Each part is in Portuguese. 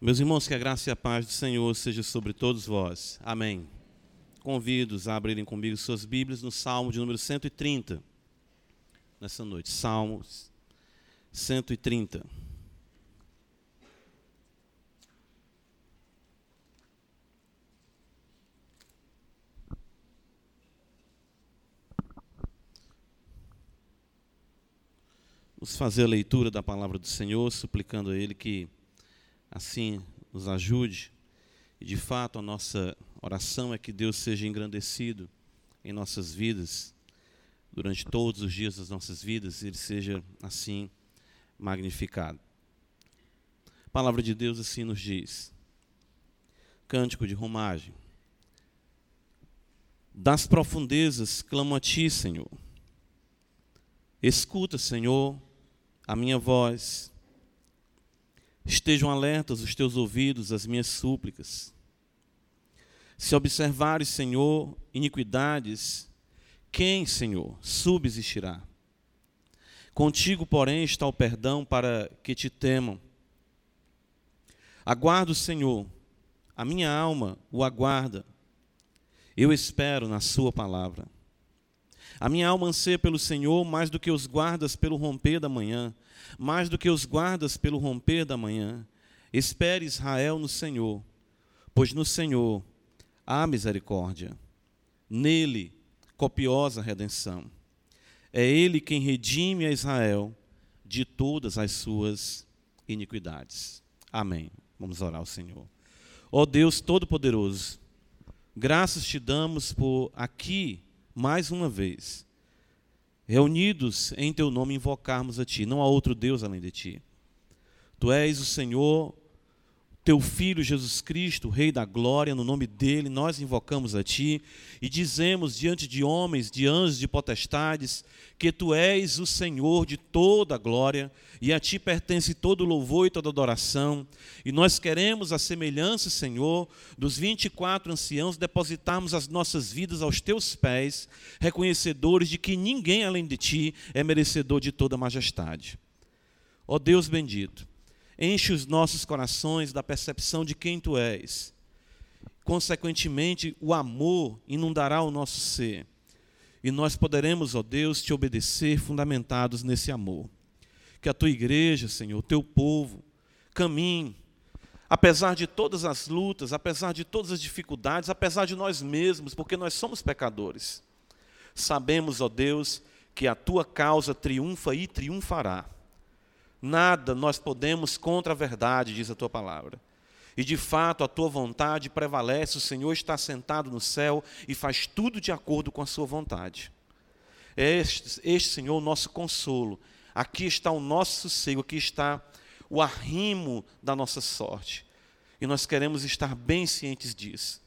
Meus irmãos, que a graça e a paz do Senhor seja sobre todos vós. Amém. Convido-os a abrirem comigo suas Bíblias no Salmo de número 130. Nessa noite, Salmos 130. Vamos fazer a leitura da palavra do Senhor, suplicando a Ele que assim nos ajude. E de fato, a nossa oração é que Deus seja engrandecido em nossas vidas, durante todos os dias das nossas vidas, Ele seja assim magnificado. A palavra de Deus assim nos diz. Cântico de romagem. Das profundezas clamo a ti, Senhor. Escuta, Senhor, a minha voz. Estejam alertas os teus ouvidos às minhas súplicas. Se observares, Senhor, iniquidades, quem, Senhor, subsistirá? Contigo, porém, está o perdão para que te temam. Aguardo, Senhor, a minha alma o aguarda. Eu espero na Sua palavra. A minha alma anseia pelo Senhor mais do que os guardas pelo romper da manhã, mais do que os guardas pelo romper da manhã. Espere Israel no Senhor, pois no Senhor há misericórdia, nele copiosa redenção. É ele quem redime a Israel de todas as suas iniquidades. Amém. Vamos orar ao Senhor. Ó Deus Todo-Poderoso, graças te damos por aqui mais uma vez, reunidos em teu nome, invocarmos a ti. Não há outro Deus além de ti. Tu és o Senhor, teu Filho Jesus Cristo, Rei da glória, no nome dele nós invocamos a Ti e dizemos diante de homens, de anjos, de potestades, que Tu és o Senhor de toda a glória e a Ti pertence todo louvor e toda adoração. E nós queremos, a semelhança, Senhor, dos 24 anciãos, depositarmos as nossas vidas aos Teus pés, reconhecedores de que ninguém além de Ti é merecedor de toda majestade. Ó Deus bendito, Enche os nossos corações da percepção de quem tu és. Consequentemente, o amor inundará o nosso ser. E nós poderemos, ó Deus, te obedecer fundamentados nesse amor. Que a tua igreja, Senhor, o teu povo, caminhe, apesar de todas as lutas, apesar de todas as dificuldades, apesar de nós mesmos, porque nós somos pecadores. Sabemos, ó Deus, que a tua causa triunfa e triunfará. Nada nós podemos contra a verdade, diz a tua palavra. E de fato a tua vontade prevalece, o Senhor está sentado no céu e faz tudo de acordo com a sua vontade. Este, este Senhor, o nosso consolo. Aqui está o nosso sossego, aqui está o arrimo da nossa sorte. E nós queremos estar bem cientes disso.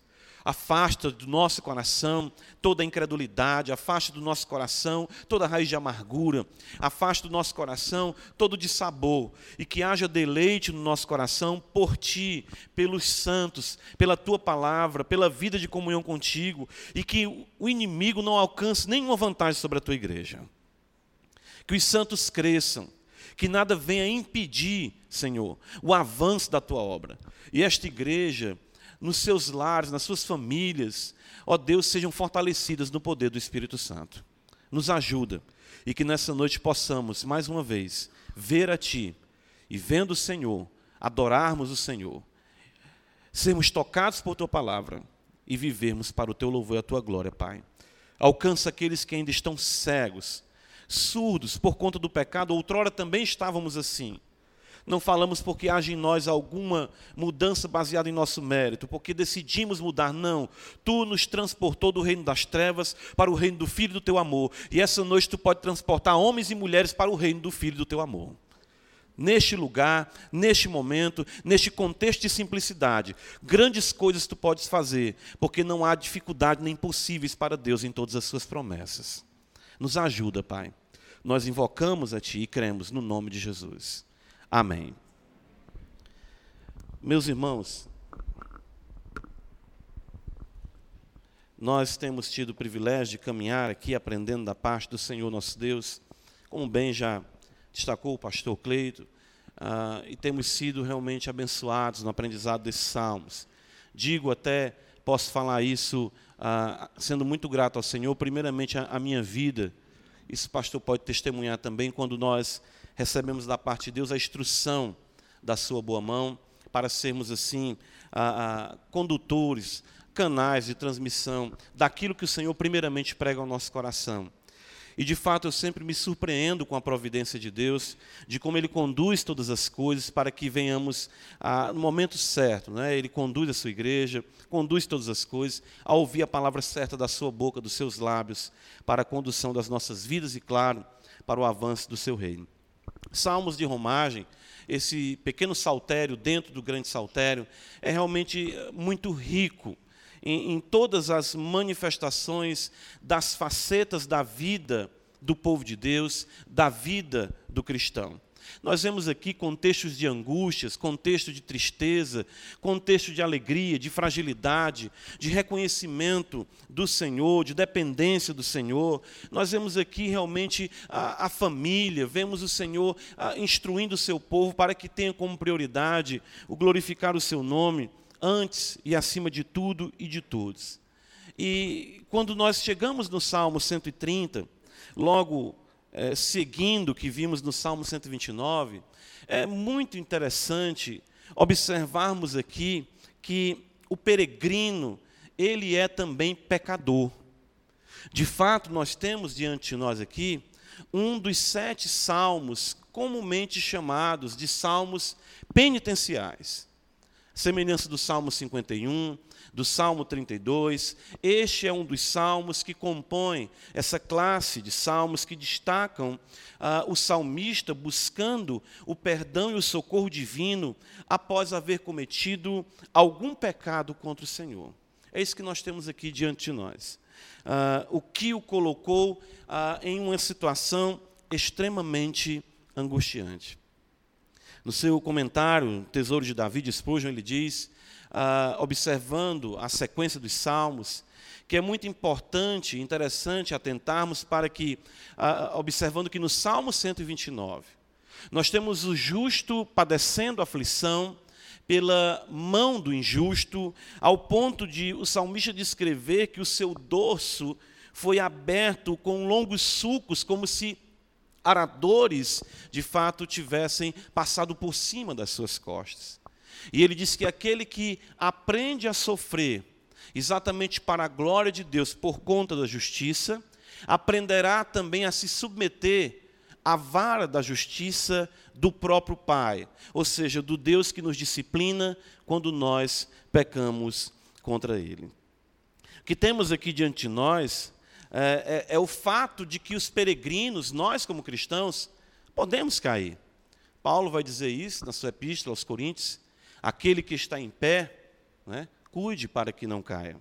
Afasta do nosso coração toda a incredulidade, afasta do nosso coração toda a raiz de amargura, afasta do nosso coração todo dissabor, e que haja deleite no nosso coração por ti, pelos santos, pela tua palavra, pela vida de comunhão contigo, e que o inimigo não alcance nenhuma vantagem sobre a tua igreja. Que os santos cresçam, que nada venha impedir, Senhor, o avanço da tua obra. E esta igreja nos seus lares, nas suas famílias, ó Deus, sejam fortalecidas no poder do Espírito Santo. Nos ajuda e que nessa noite possamos, mais uma vez, ver a Ti e, vendo o Senhor, adorarmos o Senhor, sermos tocados por Tua palavra e vivermos para o Teu louvor e a Tua glória, Pai. Alcança aqueles que ainda estão cegos, surdos por conta do pecado, outrora também estávamos assim não falamos porque age em nós alguma mudança baseada em nosso mérito, porque decidimos mudar. Não. Tu nos transportou do reino das trevas para o reino do Filho do teu amor. E essa noite tu pode transportar homens e mulheres para o reino do Filho do teu amor. Neste lugar, neste momento, neste contexto de simplicidade, grandes coisas tu podes fazer, porque não há dificuldade nem possíveis para Deus em todas as suas promessas. Nos ajuda, Pai. Nós invocamos a Ti e cremos no nome de Jesus. Amém. Meus irmãos, nós temos tido o privilégio de caminhar aqui aprendendo da parte do Senhor nosso Deus, como bem já destacou o pastor Cleito, ah, e temos sido realmente abençoados no aprendizado desses salmos. Digo até, posso falar isso ah, sendo muito grato ao Senhor, primeiramente a, a minha vida. Isso pastor pode testemunhar também quando nós recebemos da parte de Deus a instrução da sua boa mão para sermos assim condutores, canais de transmissão daquilo que o Senhor primeiramente prega ao nosso coração. E de fato eu sempre me surpreendo com a providência de Deus, de como Ele conduz todas as coisas para que venhamos no momento certo. Né? Ele conduz a sua igreja, conduz todas as coisas, a ouvir a palavra certa da sua boca, dos seus lábios, para a condução das nossas vidas e, claro, para o avanço do seu reino. Salmos de romagem, esse pequeno saltério dentro do grande saltério, é realmente muito rico em, em todas as manifestações das facetas da vida do povo de Deus, da vida do cristão. Nós vemos aqui contextos de angústias, contexto de tristeza, contexto de alegria, de fragilidade, de reconhecimento do Senhor, de dependência do Senhor. Nós vemos aqui realmente a, a família, vemos o Senhor a, instruindo o seu povo para que tenha como prioridade o glorificar o seu nome antes e acima de tudo e de todos. E quando nós chegamos no Salmo 130, logo é, seguindo o que vimos no Salmo 129, é muito interessante observarmos aqui que o peregrino, ele é também pecador. De fato, nós temos diante de nós aqui um dos sete salmos comumente chamados de salmos penitenciais semelhança do Salmo 51, do Salmo 32. Este é um dos salmos que compõe essa classe de salmos que destacam ah, o salmista buscando o perdão e o socorro divino após haver cometido algum pecado contra o Senhor. É isso que nós temos aqui diante de nós. Ah, o que o colocou ah, em uma situação extremamente angustiante. No seu comentário, Tesouro de Davi de Spurgeon, ele diz, ah, observando a sequência dos salmos, que é muito importante interessante atentarmos para que, ah, observando que no Salmo 129, nós temos o justo padecendo aflição pela mão do injusto, ao ponto de o salmista descrever que o seu dorso foi aberto com longos sulcos, como se aradores, de fato, tivessem passado por cima das suas costas. E ele diz que aquele que aprende a sofrer exatamente para a glória de Deus por conta da justiça, aprenderá também a se submeter à vara da justiça do próprio Pai, ou seja, do Deus que nos disciplina quando nós pecamos contra Ele. O que temos aqui diante de nós é, é, é o fato de que os peregrinos, nós como cristãos, podemos cair. Paulo vai dizer isso na sua epístola aos Coríntios: aquele que está em pé, né, cuide para que não caia.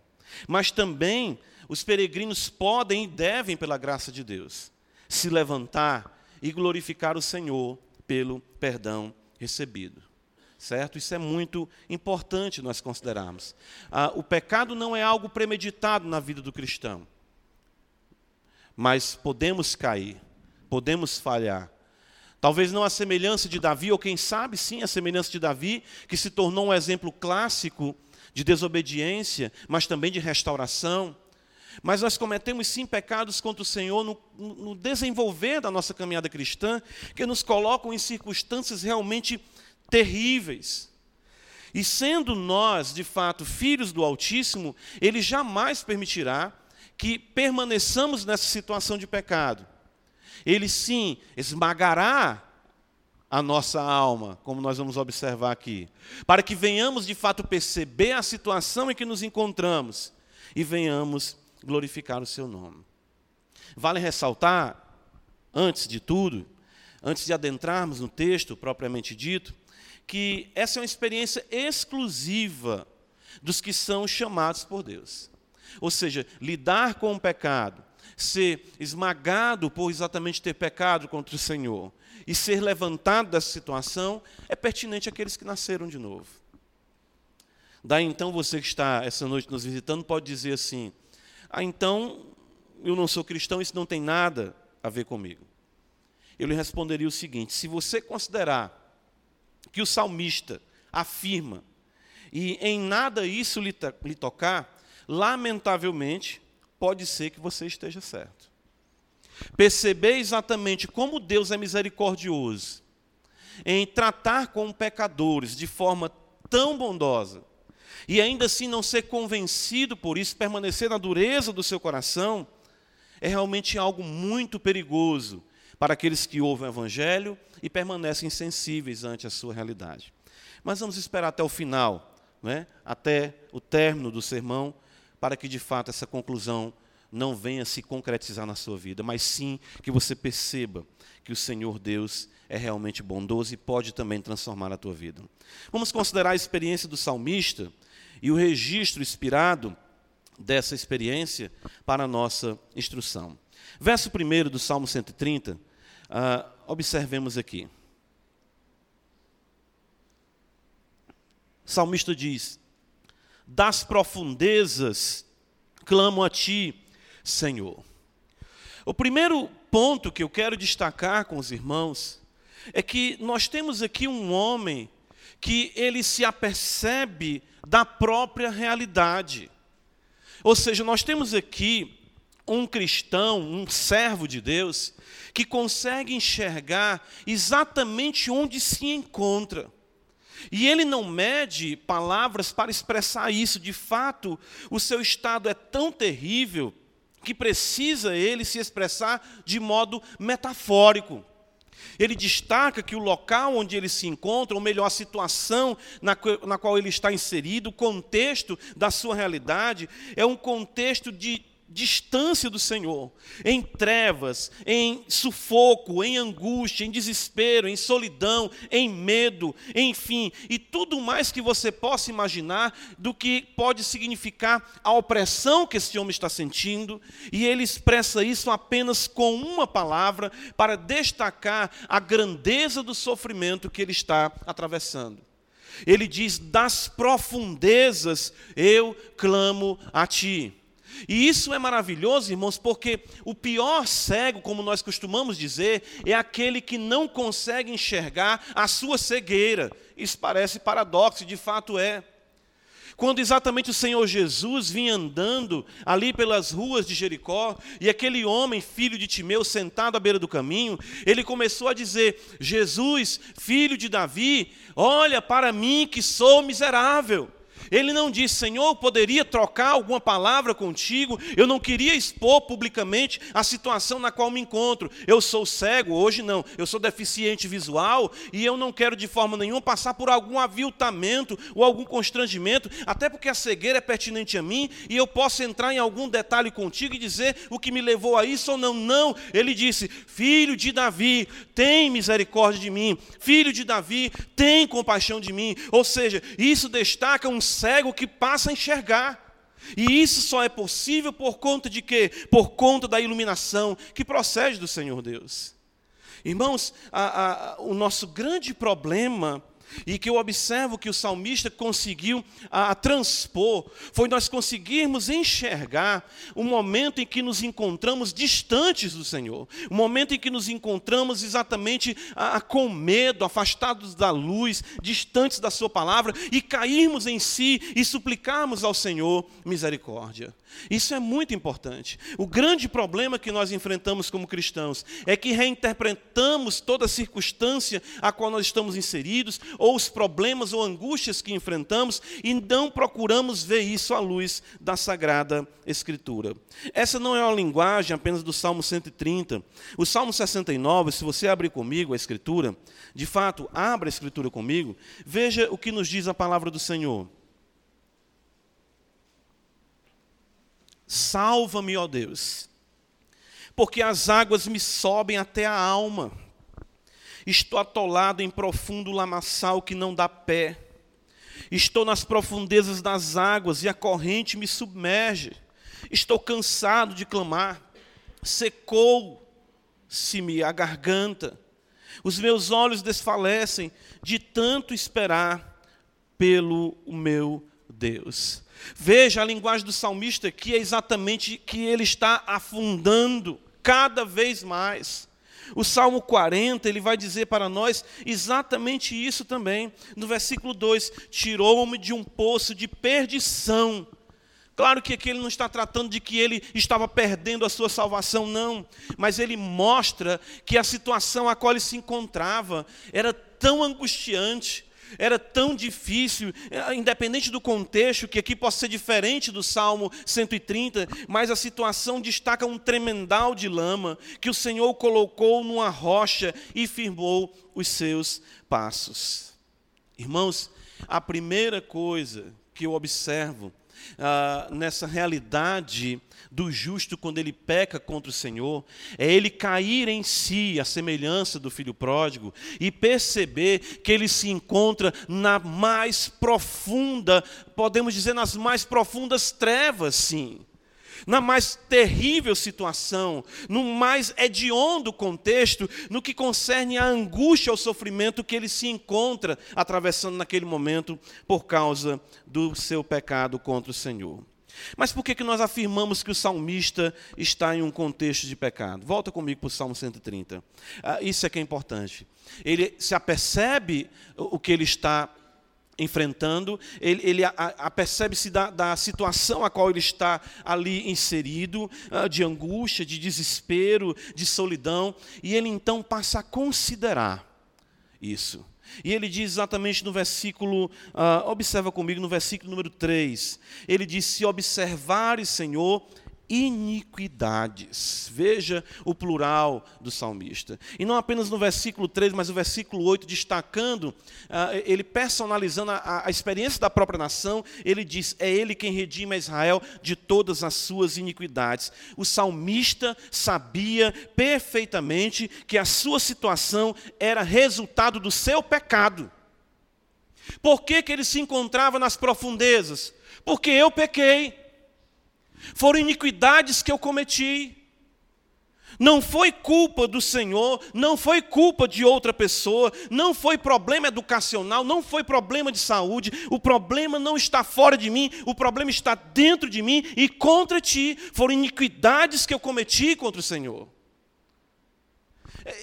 Mas também os peregrinos podem e devem, pela graça de Deus, se levantar e glorificar o Senhor pelo perdão recebido. Certo? Isso é muito importante nós considerarmos. Ah, o pecado não é algo premeditado na vida do cristão mas podemos cair, podemos falhar. Talvez não a semelhança de Davi, ou quem sabe sim a semelhança de Davi, que se tornou um exemplo clássico de desobediência, mas também de restauração. Mas nós cometemos sim pecados contra o Senhor no, no desenvolver da nossa caminhada cristã, que nos colocam em circunstâncias realmente terríveis. E sendo nós, de fato, filhos do Altíssimo, Ele jamais permitirá que permaneçamos nessa situação de pecado. Ele sim esmagará a nossa alma, como nós vamos observar aqui, para que venhamos de fato perceber a situação em que nos encontramos e venhamos glorificar o seu nome. Vale ressaltar, antes de tudo, antes de adentrarmos no texto propriamente dito, que essa é uma experiência exclusiva dos que são chamados por Deus. Ou seja, lidar com o pecado, ser esmagado por exatamente ter pecado contra o Senhor e ser levantado dessa situação é pertinente àqueles que nasceram de novo. Daí então você que está essa noite nos visitando pode dizer assim: ah, então eu não sou cristão, isso não tem nada a ver comigo. Eu lhe responderia o seguinte: se você considerar que o salmista afirma, e em nada isso lhe, lhe tocar, lamentavelmente, pode ser que você esteja certo. Perceber exatamente como Deus é misericordioso em tratar com pecadores de forma tão bondosa, e ainda assim não ser convencido por isso, permanecer na dureza do seu coração, é realmente algo muito perigoso para aqueles que ouvem o Evangelho e permanecem sensíveis ante a sua realidade. Mas vamos esperar até o final, né? até o término do sermão, para que de fato essa conclusão não venha se concretizar na sua vida, mas sim que você perceba que o Senhor Deus é realmente bondoso e pode também transformar a tua vida. Vamos considerar a experiência do salmista e o registro inspirado dessa experiência para a nossa instrução. Verso 1 do Salmo 130, uh, ah, observemos aqui. O salmista diz: Das profundezas clamo a ti, Senhor. O primeiro ponto que eu quero destacar com os irmãos é que nós temos aqui um homem que ele se apercebe da própria realidade. Ou seja, nós temos aqui um cristão, um servo de Deus, que consegue enxergar exatamente onde se encontra. E ele não mede palavras para expressar isso. De fato, o seu estado é tão terrível que precisa ele se expressar de modo metafórico. Ele destaca que o local onde ele se encontra, ou melhor, a situação na, na qual ele está inserido, o contexto da sua realidade, é um contexto de distância do Senhor, em trevas, em sufoco, em angústia, em desespero, em solidão, em medo, enfim, e tudo mais que você possa imaginar do que pode significar a opressão que esse homem está sentindo, e ele expressa isso apenas com uma palavra para destacar a grandeza do sofrimento que ele está atravessando. Ele diz: Das profundezas eu clamo a ti. E isso é maravilhoso, irmãos, porque o pior cego, como nós costumamos dizer, é aquele que não consegue enxergar a sua cegueira. Isso parece paradoxo, de fato é. Quando exatamente o Senhor Jesus vinha andando ali pelas ruas de Jericó, e aquele homem, filho de Timeu, sentado à beira do caminho, ele começou a dizer: Jesus, filho de Davi, olha para mim que sou miserável. Ele não disse, Senhor, poderia trocar alguma palavra contigo, eu não queria expor publicamente a situação na qual me encontro. Eu sou cego, hoje não, eu sou deficiente visual e eu não quero de forma nenhuma passar por algum aviltamento ou algum constrangimento, até porque a cegueira é pertinente a mim e eu posso entrar em algum detalhe contigo e dizer o que me levou a isso ou não. Não, ele disse, filho de Davi, tem misericórdia de mim, filho de Davi, tem compaixão de mim. Ou seja, isso destaca um cego que passa a enxergar. E isso só é possível por conta de quê? Por conta da iluminação que procede do Senhor Deus. Irmãos, a, a, o nosso grande problema e que eu observo que o salmista conseguiu a, a, transpor, foi nós conseguirmos enxergar o momento em que nos encontramos distantes do Senhor, o momento em que nos encontramos exatamente a, com medo, afastados da luz, distantes da Sua palavra, e cairmos em si e suplicarmos ao Senhor misericórdia. Isso é muito importante. O grande problema que nós enfrentamos como cristãos é que reinterpretamos toda a circunstância a qual nós estamos inseridos, ou os problemas ou angústias que enfrentamos, e não procuramos ver isso à luz da Sagrada Escritura. Essa não é uma linguagem apenas do Salmo 130. O Salmo 69, se você abrir comigo a Escritura, de fato, abra a Escritura comigo, veja o que nos diz a palavra do Senhor. Salva-me, ó Deus, porque as águas me sobem até a alma. Estou atolado em profundo lamaçal que não dá pé. Estou nas profundezas das águas e a corrente me submerge. Estou cansado de clamar. Secou-se-me a garganta. Os meus olhos desfalecem de tanto esperar pelo meu Deus. Veja a linguagem do salmista que é exatamente que ele está afundando cada vez mais. O Salmo 40, ele vai dizer para nós exatamente isso também. No versículo 2: Tirou-me de um poço de perdição. Claro que aqui ele não está tratando de que ele estava perdendo a sua salvação, não. Mas ele mostra que a situação a qual ele se encontrava era tão angustiante, era tão difícil, eh, independente do contexto, que aqui possa ser diferente do Salmo 130, mas a situação destaca um tremendal de lama que o Senhor colocou numa rocha e firmou os seus passos. Irmãos, a primeira coisa que eu observo ah, nessa realidade do justo quando ele peca contra o Senhor, é ele cair em si, a semelhança do filho pródigo, e perceber que ele se encontra na mais profunda, podemos dizer, nas mais profundas trevas, sim na mais terrível situação, no mais hediondo contexto, no que concerne a angústia, ao sofrimento que ele se encontra atravessando naquele momento por causa do seu pecado contra o Senhor. Mas por que, que nós afirmamos que o salmista está em um contexto de pecado? Volta comigo para o Salmo 130. Ah, isso é que é importante. Ele se apercebe o que ele está enfrentando, ele, ele apercebe-se da, da, situação a qual ele está ali inserido, ah, de angústia, de desespero, de solidão, e ele então passa a considerar isso. E ele diz exatamente no versículo, uh, observa comigo no versículo número 3. Ele diz: Se observares, Senhor, iniquidades. Veja o plural do salmista. E não apenas no versículo 3, mas no versículo 8, destacando, uh, ele personalizando a, a, experiência da própria nação, ele diz: É ele quem redime a Israel de todas as suas iniquidades. O salmista sabia perfeitamente que a sua situação era resultado do seu pecado. Por que, que ele se encontrava nas profundezas? Porque eu pequei. Foram iniquidades que eu cometi. Não foi culpa do Senhor, não foi culpa de outra pessoa, não foi problema educacional, não foi problema de saúde. O problema não está fora de mim, o problema está dentro de mim e contra ti. Foram iniquidades que eu cometi contra o Senhor.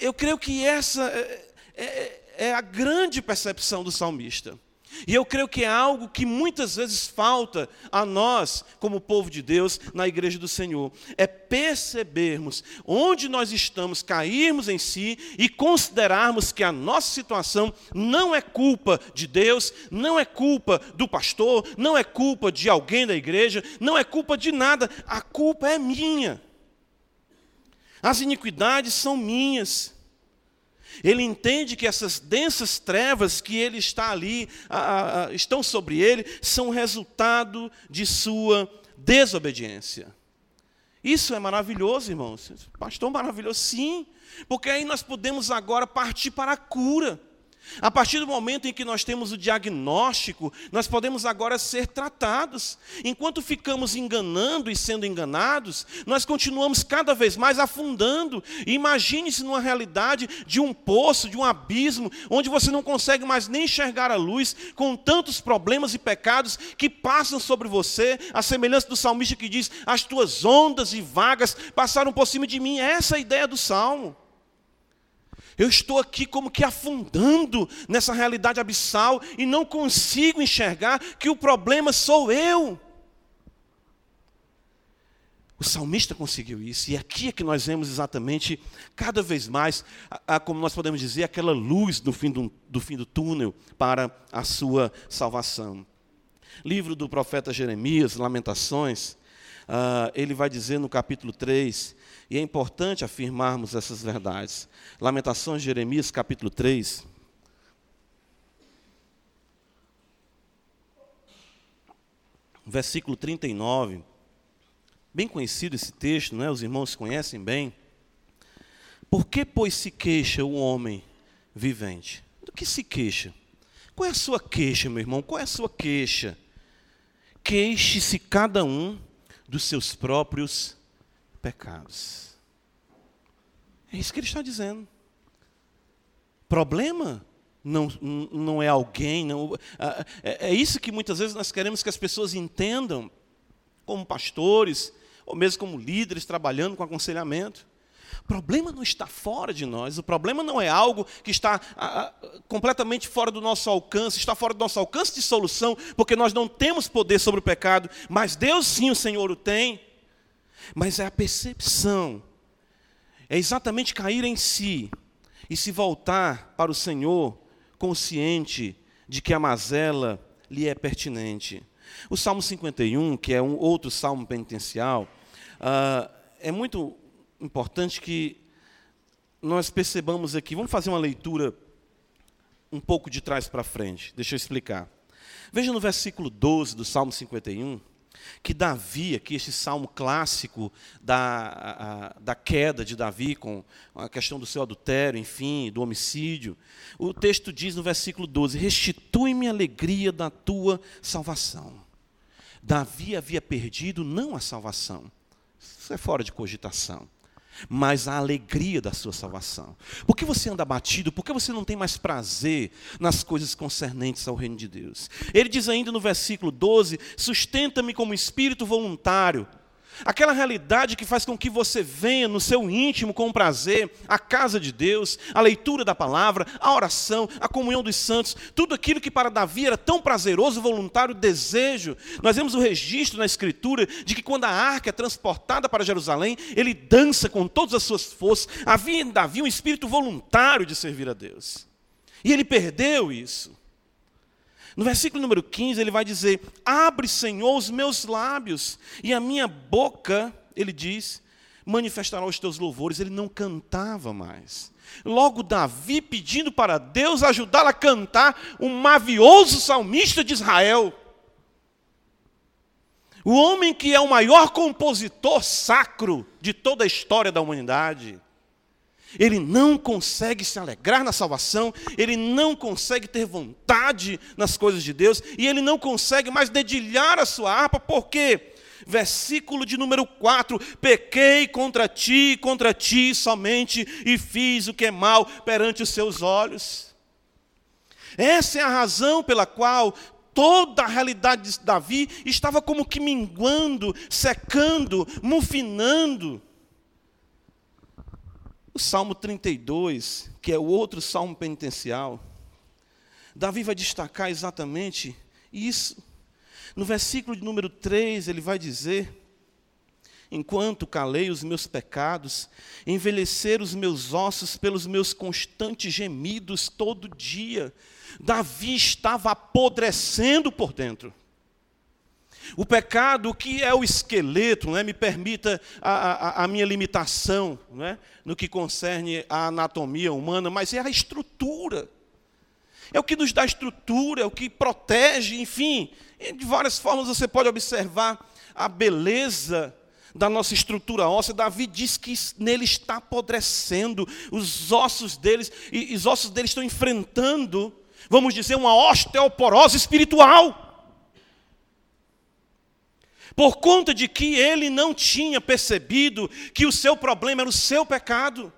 Eu creio que essa é, é, é a grande percepção do salmista. E eu creio que é algo que muitas vezes falta a nós, como povo de Deus, na igreja do Senhor, é percebermos onde nós estamos, cairmos em si e considerarmos que a nossa situação não é culpa de Deus, não é culpa do pastor, não é culpa de alguém da igreja, não é culpa de nada, a culpa é minha. As iniquidades são minhas. Ele entende que essas densas trevas que ele está ali, a, a, estão sobre ele, são resultado de sua desobediência. Isso é maravilhoso, irmãos. Pastor, maravilhoso, sim, porque aí nós podemos agora partir para a cura. A partir do momento em que nós temos o diagnóstico, nós podemos agora ser tratados. Enquanto ficamos enganando e sendo enganados, nós continuamos cada vez mais afundando. Imagine-se numa realidade de um poço, de um abismo, onde você não consegue mais nem enxergar a luz, com tantos problemas e pecados que passam sobre você, a semelhança do salmista que diz: As tuas ondas e vagas passaram por cima de mim. Essa é a ideia do salmo. Eu estou aqui como que afundando nessa realidade abissal e não consigo enxergar que o problema sou eu. O salmista conseguiu isso, e aqui é que nós vemos exatamente, cada vez mais, a, a, como nós podemos dizer, aquela luz do fim do, do fim do túnel para a sua salvação. Livro do profeta Jeremias, Lamentações, uh, ele vai dizer no capítulo 3, e é importante afirmarmos essas verdades. Lamentações de Jeremias, capítulo 3. Versículo 39. Bem conhecido esse texto, não é? Os irmãos conhecem bem. Por que, pois, se queixa o homem vivente? Do que se queixa? Qual é a sua queixa, meu irmão? Qual é a sua queixa? Queixe-se cada um dos seus próprios pecados. É isso que ele está dizendo. Problema não, não é alguém, não, é, é isso que muitas vezes nós queremos que as pessoas entendam, como pastores, ou mesmo como líderes trabalhando com aconselhamento. O problema não está fora de nós, o problema não é algo que está ah, completamente fora do nosso alcance, está fora do nosso alcance de solução, porque nós não temos poder sobre o pecado, mas Deus sim, o Senhor o tem. Mas é a percepção, é exatamente cair em si e se voltar para o Senhor consciente de que a mazela lhe é pertinente. O Salmo 51, que é um outro salmo penitencial, uh, é muito importante que nós percebamos aqui. Vamos fazer uma leitura um pouco de trás para frente. Deixa eu explicar. Veja no versículo 12 do Salmo 51, que Davi, aqui, este salmo clássico da, a, da queda de Davi, com a questão do seu adultério, enfim, do homicídio, o texto diz no versículo 12: Restitui-me a alegria da tua salvação. Davi havia perdido não a salvação, isso é fora de cogitação mas a alegria da sua salvação. Por que você anda abatido? Por que você não tem mais prazer nas coisas concernentes ao reino de Deus? Ele diz ainda no versículo 12: sustenta-me como espírito voluntário Aquela realidade que faz com que você venha no seu íntimo com prazer a casa de Deus, a leitura da palavra, a oração, a comunhão dos santos, tudo aquilo que para Davi era tão prazeroso, voluntário, desejo. Nós vemos o registro na Escritura de que quando a arca é transportada para Jerusalém, ele dança com todas as suas forças. Havia em Davi um espírito voluntário de servir a Deus. E ele perdeu isso. No versículo número 15, ele vai dizer: Abre, Senhor, os meus lábios, e a minha boca, ele diz, manifestará os teus louvores. Ele não cantava mais. Logo, Davi pedindo para Deus ajudá-lo a cantar, um mavioso salmista de Israel. O homem que é o maior compositor sacro de toda a história da humanidade. Ele não consegue se alegrar na salvação, ele não consegue ter vontade nas coisas de Deus, e ele não consegue mais dedilhar a sua harpa, por quê? Versículo de número 4: Pequei contra ti, contra ti somente, e fiz o que é mal perante os seus olhos. Essa é a razão pela qual toda a realidade de Davi estava como que minguando, secando, mufinando. O Salmo 32, que é o outro salmo penitencial, Davi vai destacar exatamente isso. No versículo de número 3, ele vai dizer: Enquanto calei os meus pecados, envelhecer os meus ossos pelos meus constantes gemidos todo dia. Davi estava apodrecendo por dentro. O pecado, que é o esqueleto, né, me permita a, a, a minha limitação né, no que concerne a anatomia humana, mas é a estrutura. É o que nos dá estrutura, é o que protege, enfim. De várias formas você pode observar a beleza da nossa estrutura óssea. Davi diz que nele está apodrecendo, os ossos deles, e os ossos deles estão enfrentando, vamos dizer, uma osteoporose espiritual por conta de que ele não tinha percebido que o seu problema era o seu pecado.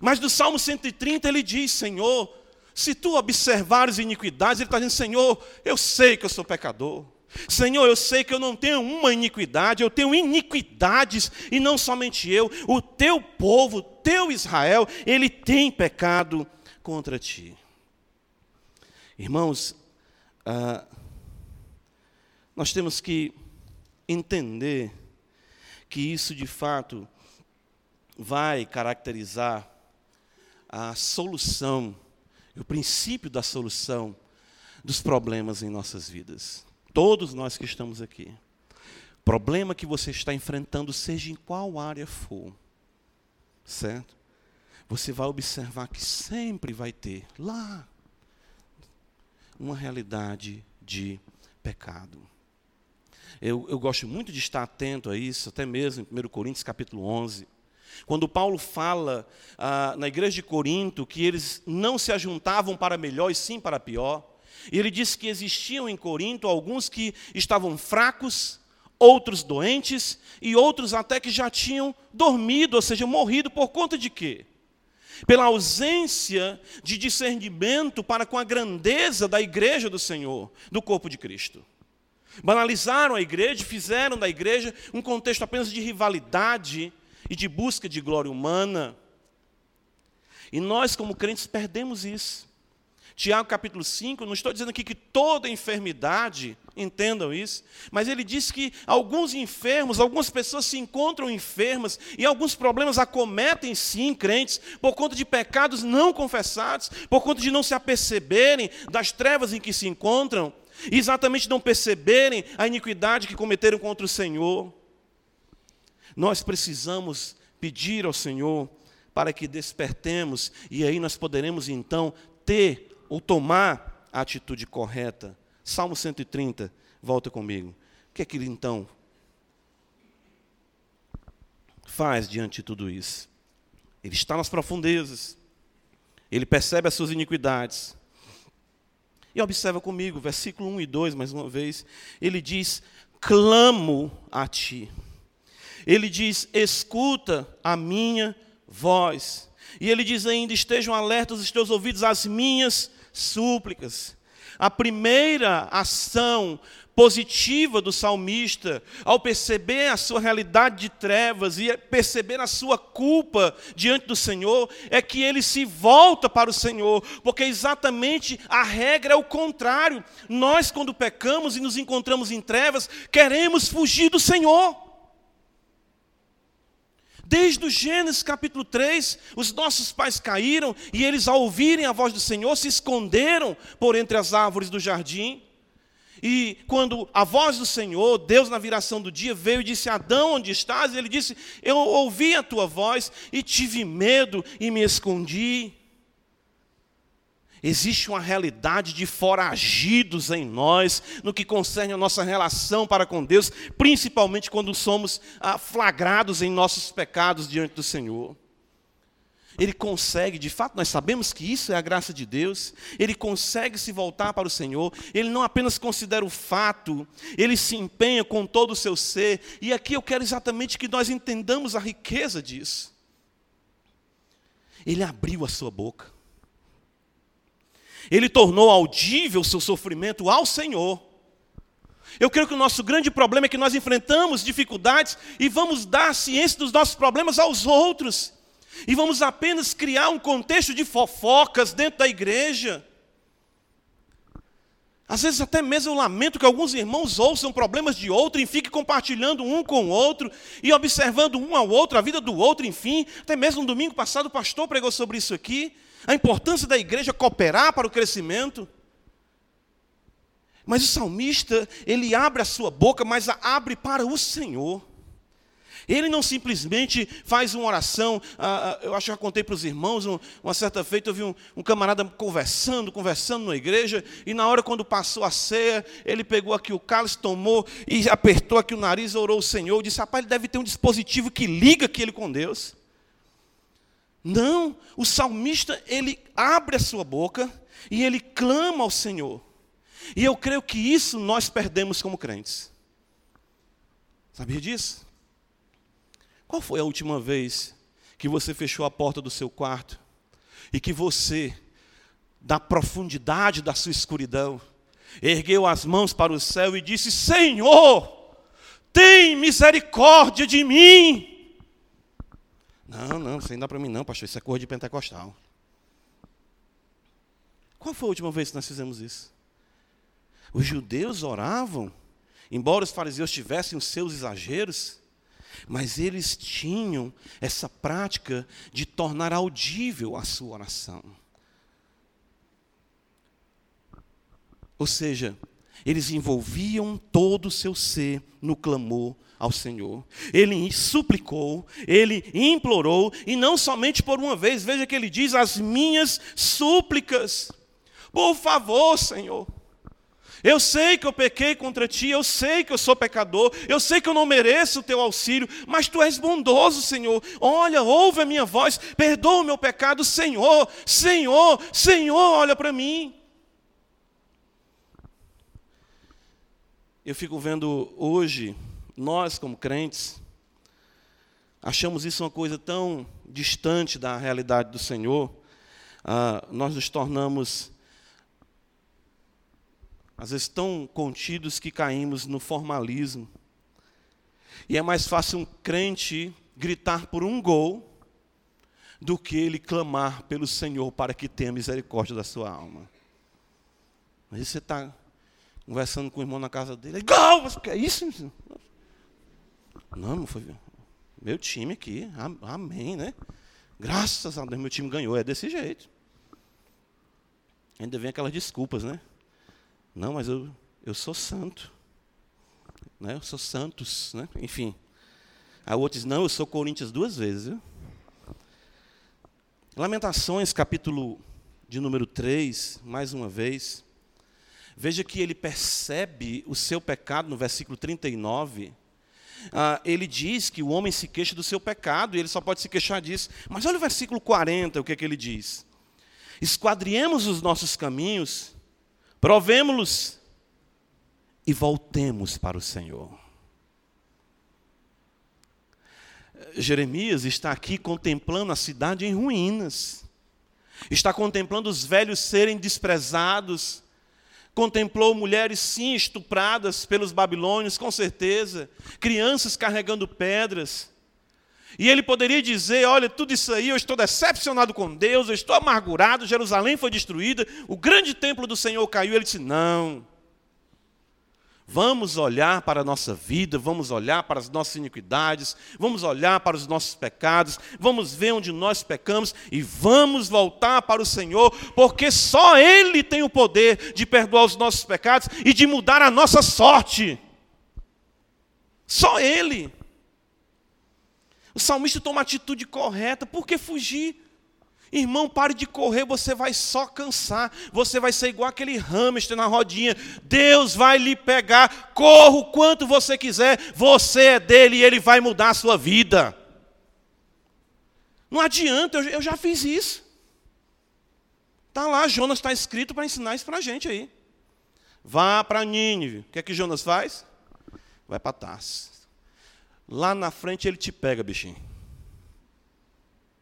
Mas no Salmo 130 ele diz: Senhor, se tu observares iniquidades, ele está dizendo: Senhor, eu sei que eu sou pecador. Senhor, eu sei que eu não tenho uma iniquidade, eu tenho iniquidades, e não somente eu, o teu povo, o teu Israel, ele tem pecado contra ti. Irmãos, ah, nós temos que entender que isso de fato vai caracterizar a solução, o princípio da solução dos problemas em nossas vidas. Todos nós que estamos aqui. Problema que você está enfrentando, seja em qual área for, certo? Você vai observar que sempre vai ter lá uma realidade de pecado. Eu, eu gosto muito de estar atento a isso, até mesmo em 1 Coríntios capítulo 11. Quando Paulo fala ah, na igreja de Corinto que eles não se ajuntavam para melhor e sim para pior, e ele diz que existiam em Corinto alguns que estavam fracos, outros doentes e outros até que já tinham dormido, ou seja, morrido por conta de quê? Pela ausência de discernimento para com a grandeza da igreja do Senhor, do corpo de Cristo. Banalizaram a igreja, fizeram da igreja um contexto apenas de rivalidade e de busca de glória humana. E nós, como crentes, perdemos isso. Tiago capítulo 5, não estou dizendo aqui que toda enfermidade, entendam isso, mas ele diz que alguns enfermos, algumas pessoas se encontram enfermas e alguns problemas acometem sim crentes por conta de pecados não confessados, por conta de não se aperceberem das trevas em que se encontram, e exatamente não perceberem a iniquidade que cometeram contra o Senhor. Nós precisamos pedir ao Senhor para que despertemos e aí nós poderemos então ter ou tomar a atitude correta. Salmo 130, volta comigo. O que é que ele então faz diante de tudo isso? Ele está nas profundezas, ele percebe as suas iniquidades. E observa comigo, versículo 1 e 2, mais uma vez, ele diz: clamo a ti. Ele diz: escuta a minha voz. E ele diz ainda: estejam alertas os teus ouvidos às minhas súplicas. A primeira ação positiva do salmista, ao perceber a sua realidade de trevas e perceber a sua culpa diante do Senhor, é que ele se volta para o Senhor, porque exatamente a regra é o contrário. Nós, quando pecamos e nos encontramos em trevas, queremos fugir do Senhor. Desde o Gênesis capítulo 3, os nossos pais caíram e eles, ao ouvirem a voz do Senhor, se esconderam por entre as árvores do jardim. E quando a voz do Senhor, Deus na viração do dia, veio e disse: Adão, onde estás? E ele disse: Eu ouvi a tua voz e tive medo e me escondi. Existe uma realidade de foragidos em nós, no que concerne a nossa relação para com Deus, principalmente quando somos ah, flagrados em nossos pecados diante do Senhor. Ele consegue, de fato, nós sabemos que isso é a graça de Deus, ele consegue se voltar para o Senhor, ele não apenas considera o fato, ele se empenha com todo o seu ser, e aqui eu quero exatamente que nós entendamos a riqueza disso. Ele abriu a sua boca. Ele tornou audível o seu sofrimento ao Senhor. Eu creio que o nosso grande problema é que nós enfrentamos dificuldades e vamos dar ciência dos nossos problemas aos outros. E vamos apenas criar um contexto de fofocas dentro da igreja. Às vezes até mesmo eu lamento que alguns irmãos ouçam problemas de outro e fiquem compartilhando um com o outro e observando um ao outro, a vida do outro, enfim. Até mesmo no domingo passado o pastor pregou sobre isso aqui a importância da igreja cooperar para o crescimento. Mas o salmista, ele abre a sua boca, mas a abre para o Senhor. Ele não simplesmente faz uma oração, ah, ah eu acho que já contei para os irmãos, uma certa feita eu vi um, um, camarada conversando, conversando na igreja, e na hora quando passou a ceia, ele pegou aqui o cálice, tomou e apertou aqui o nariz, orou o Senhor, disse, rapaz, ele deve ter um dispositivo que liga aquele com Deus. Não, o salmista, ele abre a sua boca e ele clama ao Senhor. E eu creio que isso nós perdemos como crentes. Sabia disso? Qual foi a última vez que você fechou a porta do seu quarto e que você, da profundidade da sua escuridão, ergueu as mãos para o céu e disse: Senhor, tem misericórdia de mim? Não, não, isso não dá para mim não, pastor, isso é cor de pentecostal. Qual foi a última vez que nós fizemos isso? Os judeus oravam, embora os fariseus tivessem os seus exageros, mas eles tinham essa prática de tornar audível a sua oração. Ou seja, eles envolviam todo o seu ser no clamor ao Senhor. Ele suplicou, ele implorou, e não somente por uma vez, veja que ele diz: as minhas súplicas. Por favor, Senhor. Eu sei que eu pequei contra ti, eu sei que eu sou pecador, eu sei que eu não mereço o teu auxílio, mas tu és bondoso, Senhor. Olha, ouve a minha voz, perdoa o meu pecado, Senhor, Senhor, Senhor, olha para mim. Eu fico vendo hoje nós, como crentes, achamos isso uma coisa tão distante da realidade do Senhor, ah, nós nos tornamos, às vezes, tão contidos que caímos no formalismo. E é mais fácil um crente gritar por um gol do que ele clamar pelo Senhor para que tenha misericórdia da sua alma. Mas você está conversando com o irmão na casa dele, gol, mas que é isso? Não, não foi meu time aqui, amém, né? Graças a Deus, meu time ganhou, é desse jeito. Ainda vem aquelas desculpas, né? Não, mas eu, eu sou santo. Né? Eu sou santos, né? Enfim. Aí o outro diz, não, eu sou Coríntios duas vezes. Viu? Lamentações, capítulo de número 3, mais uma vez. Veja que ele percebe o seu pecado no versículo 39. Ah, ele diz que o homem se queixa do seu pecado e ele só pode se queixar disso. Mas olha o versículo 40, o que, é que ele diz: Esquadriemos os nossos caminhos, provemos-los e voltemos para o Senhor. Jeremias está aqui contemplando a cidade em ruínas, está contemplando os velhos serem desprezados, contemplou mulheres sim estupradas pelos babilônios, com certeza, crianças carregando pedras. E ele poderia dizer: Olha, tudo isso aí, eu estou decepcionado com Deus, eu estou amargurado, Jerusalém foi destruída, o grande templo do Senhor caiu. Ele disse: Não. Vamos olhar para a nossa vida, vamos olhar para as nossas iniquidades, vamos olhar para os nossos pecados, vamos ver onde nós pecamos e vamos voltar para o Senhor, porque só Ele tem o poder de perdoar os nossos pecados e de mudar a nossa sorte. Só Ele. O salmista toma a atitude correta, por que fugir? Irmão, pare de correr, você vai só cansar. Você vai ser igual aquele hamster na rodinha. Deus vai lhe pegar. Corra o quanto você quiser. Você é dele e ele vai mudar a sua vida. Não adianta, eu já fiz isso. Está lá, Jonas está escrito para ensinar isso para a gente aí. Vá para Nínive. O que é que Jonas faz? Vai para Tarsis. Lá na frente ele te pega, bichinho.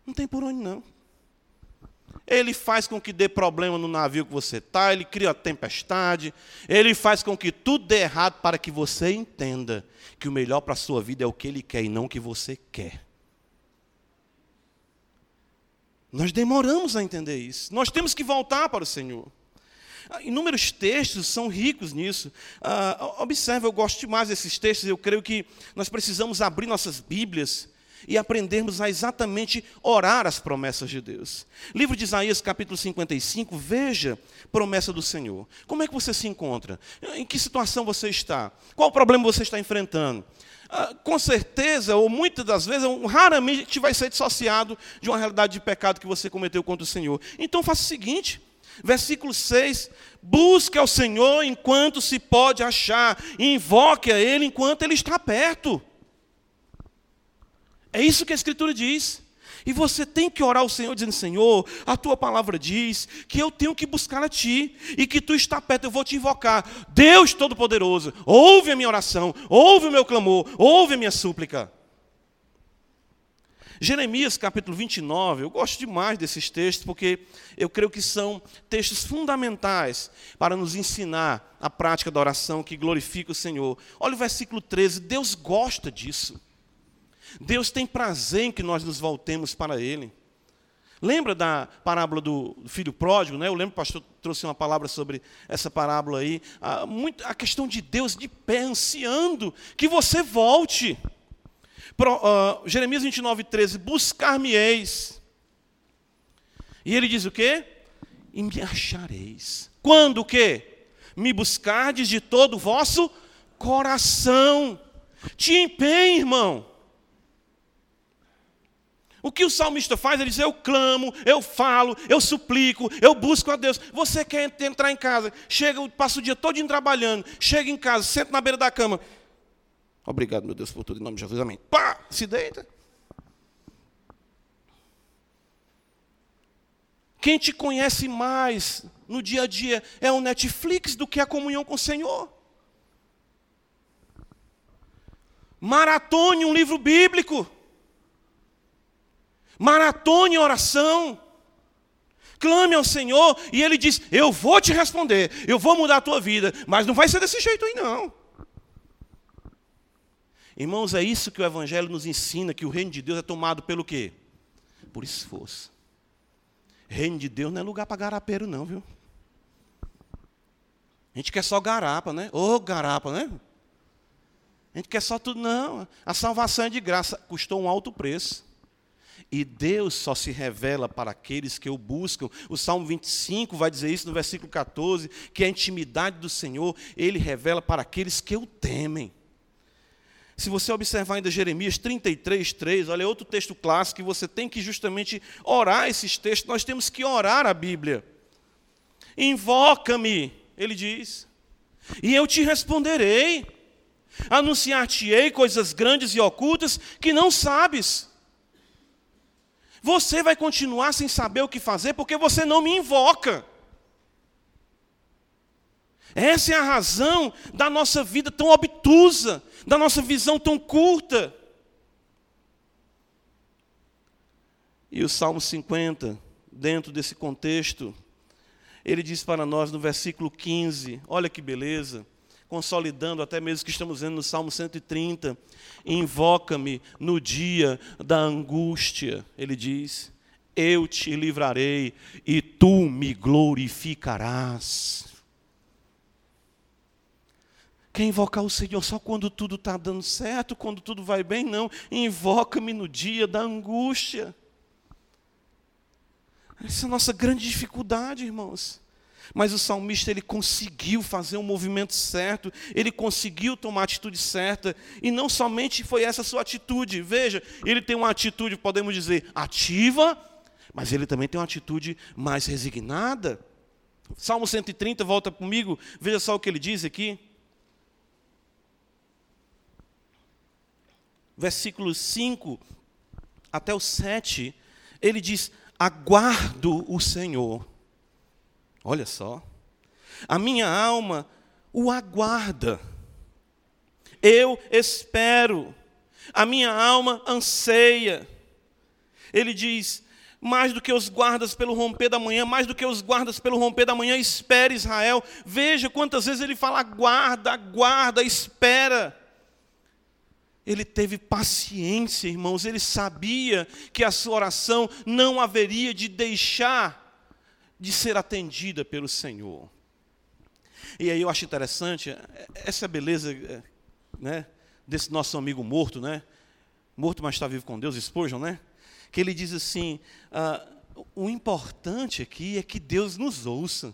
Não tem por onde não. Ele faz com que dê problema no navio que você está, ele cria tempestade, ele faz com que tudo dê errado para que você entenda que o melhor para a sua vida é o que ele quer e não o que você quer. Nós demoramos a entender isso. Nós temos que voltar para o Senhor. Ah, inúmeros textos são ricos nisso. Uh, observe, eu gosto demais desses textos. Eu creio que nós precisamos abrir nossas Bíblias e aprendermos a exatamente orar as promessas de Deus. Livro de Isaías, capítulo 55, veja promessa do Senhor. Como é que você se encontra? Em que situação você está? Qual problema você está enfrentando? Ah, com certeza, ou muitas das vezes, raramente vai ser dissociado de uma realidade de pecado que você cometeu contra o Senhor. Então faça o seguinte, Versículo 6: Busque ao Senhor enquanto se pode achar, invoque a Ele enquanto Ele está perto. É isso que a Escritura diz. E você tem que orar ao Senhor dizendo: Senhor, a tua palavra diz que eu tenho que buscar a ti e que tu está perto, eu vou te invocar. Deus Todo-Poderoso, ouve a minha oração, ouve o meu clamor, ouve a minha súplica. Jeremias capítulo 29, eu gosto demais desses textos porque eu creio que são textos fundamentais para nos ensinar a prática da oração que glorifica o Senhor. Olha o versículo 13, Deus gosta disso. Deus tem prazer em que nós nos voltemos para Ele. Lembra da parábola do filho pródigo, né? Eu lembro que o pastor trouxe uma palavra sobre essa parábola aí. A, muito, a questão de Deus de pé, ansiando que você volte. Pro, uh, Jeremias 29, 13: Buscar-me-eis. E ele diz o quê? E me achareis. Quando o quê? Me buscardes de todo o vosso coração. Te empenhe, irmão. O que o salmista faz? Ele diz: Eu clamo, eu falo, eu suplico, eu busco a Deus. Você quer entrar em casa, chega, passa o dia todo trabalhando, chega em casa, senta na beira da cama. Obrigado, meu Deus, por tudo, em nome de Jesus, amém. Pá! Se deita. Quem te conhece mais no dia a dia é o Netflix do que a comunhão com o Senhor. Maratone um livro bíblico. Maratone oração. Clame ao Senhor e Ele diz: Eu vou te responder, eu vou mudar a tua vida, mas não vai ser desse jeito aí não. Irmãos, é isso que o Evangelho nos ensina, que o reino de Deus é tomado pelo quê? Por esforço. Reino de Deus não é lugar para garapeiro, não, viu? A gente quer só garapa, né? Ô, oh, garapa, né? A gente quer só tudo, não. A salvação é de graça, custou um alto preço. E Deus só se revela para aqueles que o buscam. O Salmo 25 vai dizer isso no versículo 14, que a intimidade do Senhor, ele revela para aqueles que o temem. Se você observar ainda Jeremias 33, 3, olha, é outro texto clássico que você tem que justamente orar esses textos. Nós temos que orar a Bíblia. Invoca-me, ele diz, e eu te responderei. Anunciar-te-ei coisas grandes e ocultas que não sabes. Você vai continuar sem saber o que fazer porque você não me invoca. Essa é a razão da nossa vida tão obtusa, da nossa visão tão curta. E o Salmo 50, dentro desse contexto, ele diz para nós no versículo 15: olha que beleza, consolidando até mesmo que estamos vendo no Salmo 130, invoca-me no dia da angústia, ele diz, eu te livrarei e tu me glorificarás. Quer invocar o Senhor só quando tudo está dando certo, quando tudo vai bem? Não. Invoca-me no dia da angústia. Essa é a nossa grande dificuldade, irmãos. Mas o salmista ele conseguiu fazer o um movimento certo, ele conseguiu tomar a atitude certa, e não somente foi essa sua atitude. Veja, ele tem uma atitude, podemos dizer, ativa, mas ele também tem uma atitude mais resignada. Salmo 130, volta comigo, veja só o que ele diz aqui. Versículos 5 até o 7, ele diz: Aguardo o Senhor. Olha só. A minha alma o aguarda. Eu espero. A minha alma anseia. Ele diz: mais do que os guardas pelo romper da manhã, mais do que os guardas pelo romper da manhã, espere Israel. Veja quantas vezes ele fala: guarda, guarda, espera. Ele teve paciência, irmãos, ele sabia que a sua oração não haveria de deixar de ser atendida pelo Senhor. E aí eu acho interessante, essa beleza né, desse nosso amigo morto, né? Morto, mas está vivo com Deus, Spurgeon, né? Que ele diz assim: ah, o importante aqui é que Deus nos ouça.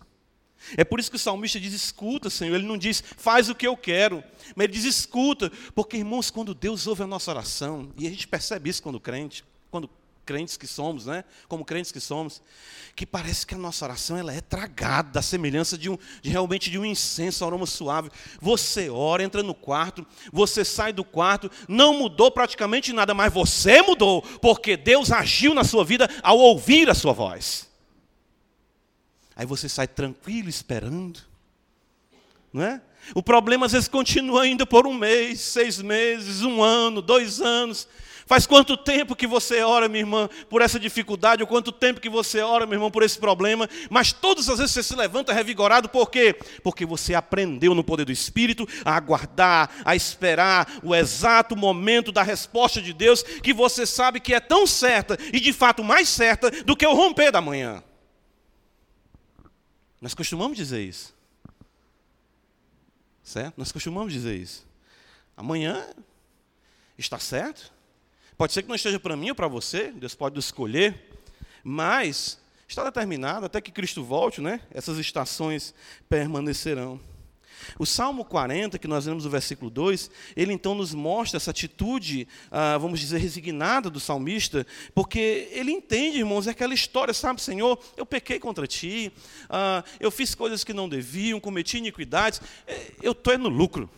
É por isso que o salmista diz: escuta, Senhor. Ele não diz, faz o que eu quero, mas ele diz, escuta, porque, irmãos, quando Deus ouve a nossa oração, e a gente percebe isso quando crente, quando crentes que somos, né? Como crentes que somos, que parece que a nossa oração ela é tragada, a semelhança de, um, de realmente de um incenso, um aroma suave. Você ora, entra no quarto, você sai do quarto, não mudou praticamente nada, mas você mudou, porque Deus agiu na sua vida ao ouvir a sua voz. Aí você sai tranquilo esperando, não é? O problema às vezes continua ainda por um mês, seis meses, um ano, dois anos. Faz quanto tempo que você ora, minha irmã, por essa dificuldade, ou quanto tempo que você ora, meu irmão, por esse problema, mas todas as vezes você se levanta revigorado, por quê? Porque você aprendeu no poder do Espírito a aguardar, a esperar o exato momento da resposta de Deus, que você sabe que é tão certa e de fato mais certa do que o romper da manhã. Nós costumamos dizer isso. Certo? Nós costumamos dizer isso. Amanhã está certo. Pode ser que não esteja para mim ou para você, Deus pode escolher, mas está determinado até que Cristo volte, né? Essas estações permanecerão. O Salmo 40, que nós vemos no versículo 2, ele então nos mostra essa atitude, ah, vamos dizer, resignada do salmista, porque ele entende, irmãos, é aquela história, sabe, Senhor, eu pequei contra ti, ah, eu fiz coisas que não deviam, cometi iniquidades, é, eu estou no lucro.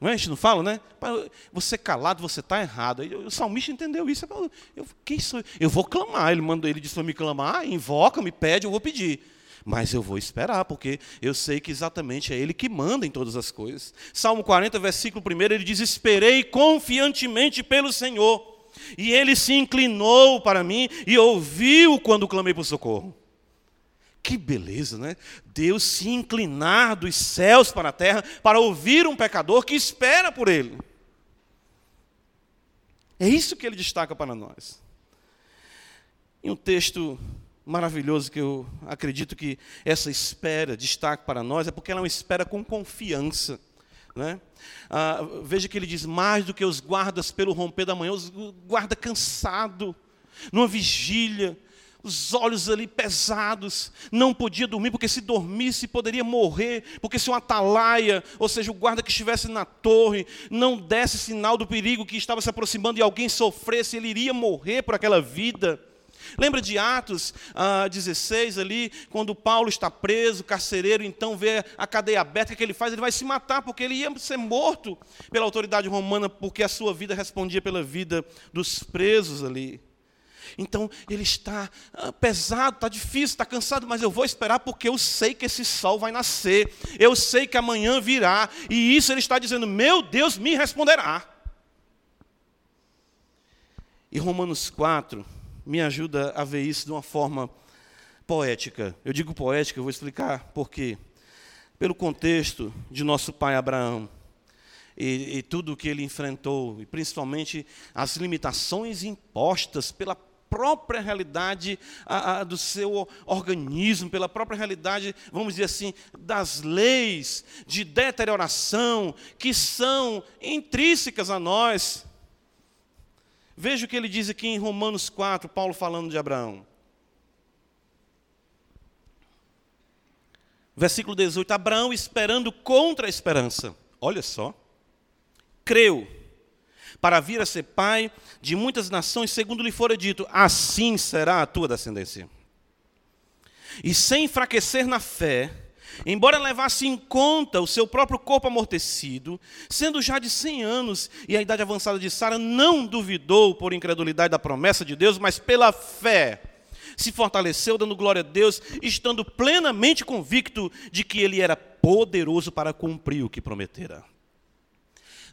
Não é? A gente não fala, né? Você calado, você está errado. O salmista entendeu isso. Eu, eu? eu vou clamar. Ele mandou, ele disse para me clamar, invoca, me pede, eu vou pedir mas eu vou esperar, porque eu sei que exatamente é Ele que manda em todas as coisas. Salmo 40, versículo 1, ele diz: Esperei confiantemente pelo Senhor, e Ele se inclinou para mim e ouviu quando clamei por socorro. Que beleza, né? Deus se inclinar dos céus para a terra para ouvir um pecador que espera por Ele. É isso que ele destaca para nós. E um texto maravilhoso que eu acredito que essa espera destaca para nós é porque ela é uma espera com confiança. Né? Ah, veja que ele diz: mais do que os guardas pelo romper da manhã, os guarda cansado, numa vigília, os olhos ali pesados, não podia dormir, porque se dormisse poderia morrer, porque se um atalaia, ou seja, o guarda que estivesse na torre, não desse sinal do perigo que estava se aproximando e alguém sofresse, ele iria morrer por aquela vida. Lembra de Atos ah, 16 ali, quando Paulo está preso, carcereiro então vê a cadeia aberta, o que ele faz? Ele vai se matar, porque ele ia ser morto pela autoridade romana, porque a sua vida respondia pela vida dos presos ali. Então ele está ah, pesado, está difícil, está cansado, mas eu vou esperar porque eu sei que esse sol vai nascer, eu sei que amanhã virá, e isso ele está dizendo: meu Deus me responderá. E Romanos 4 me ajuda a ver isso de uma forma poética. Eu digo poética, eu vou explicar por quê. Pelo contexto de nosso pai Abraão e, e tudo o que ele enfrentou, e principalmente as limitações impostas pela própria realidade a, a, do seu organismo, pela própria realidade, vamos dizer assim, das leis de deterioração que são intrínsecas a nós. Veja o que ele diz aqui em Romanos 4, Paulo falando de Abraão. Versículo 18: Abraão esperando contra a esperança. Olha só. Creu para vir a ser pai de muitas nações, segundo lhe fora dito: assim será a tua descendência. E sem enfraquecer na fé, Embora levasse em conta o seu próprio corpo amortecido, sendo já de 100 anos e a idade avançada de Sara, não duvidou por incredulidade da promessa de Deus, mas pela fé se fortaleceu, dando glória a Deus, estando plenamente convicto de que ele era poderoso para cumprir o que prometera.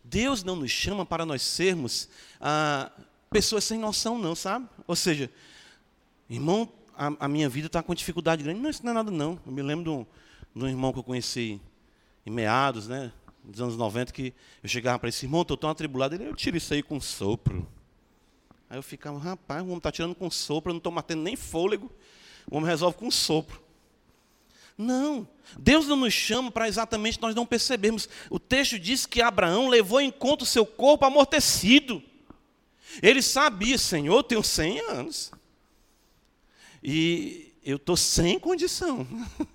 Deus não nos chama para nós sermos ah, pessoas sem noção, não, sabe? Ou seja, irmão, a, a minha vida está com dificuldade grande. Não, isso não é nada, não. Eu me lembro de um, de um irmão que eu conheci em meados, né, dos anos 90, que eu chegava para esse irmão, estou tão atribulado, ele, eu tiro isso aí com sopro. Aí eu ficava, rapaz, o homem está tirando com sopro, eu não estou matando nem fôlego, o homem resolve com sopro. Não, Deus não nos chama para exatamente nós não percebermos. O texto diz que Abraão levou em conta o seu corpo amortecido. Ele sabia, Senhor, eu tenho 100 anos. E eu estou sem condição.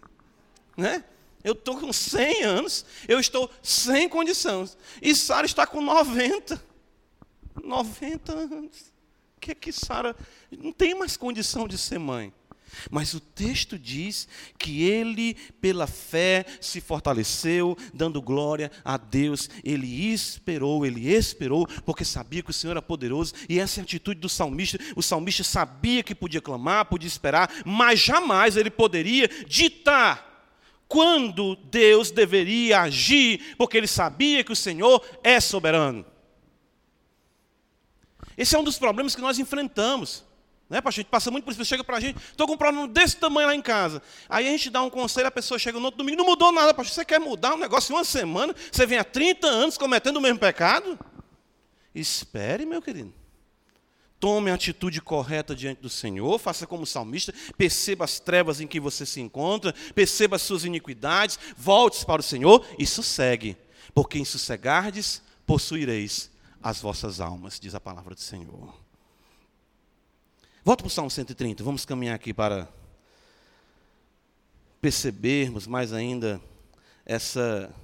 né? Eu estou com 100 anos, eu estou sem condições. E Sara está com 90. 90 anos. O que é que Sara não tem mais condição de ser mãe? Mas o texto diz que ele, pela fé, se fortaleceu, dando glória a Deus. Ele esperou, ele esperou, porque sabia que o Senhor era poderoso. E essa é a atitude do salmista. O salmista sabia que podia clamar, podia esperar, mas jamais ele poderia ditar quando Deus deveria agir, porque ele sabia que o Senhor é soberano. Esse é um dos problemas que nós enfrentamos. Né, pastor? A gente passa muito por isso. Chega para a gente, estou com um problema desse tamanho lá em casa. Aí a gente dá um conselho, a pessoa chega no outro domingo, não mudou nada, pastor. Você quer mudar um negócio em uma semana? Você vem há 30 anos cometendo o mesmo pecado? Espere, meu querido. Tome a atitude correta diante do Senhor, faça como salmista, perceba as trevas em que você se encontra, perceba as suas iniquidades, volte para o Senhor e sossegue, porque em sossegardes possuireis as vossas almas, diz a palavra do Senhor. Volta para o Salmo 130, vamos caminhar aqui para percebermos mais ainda essa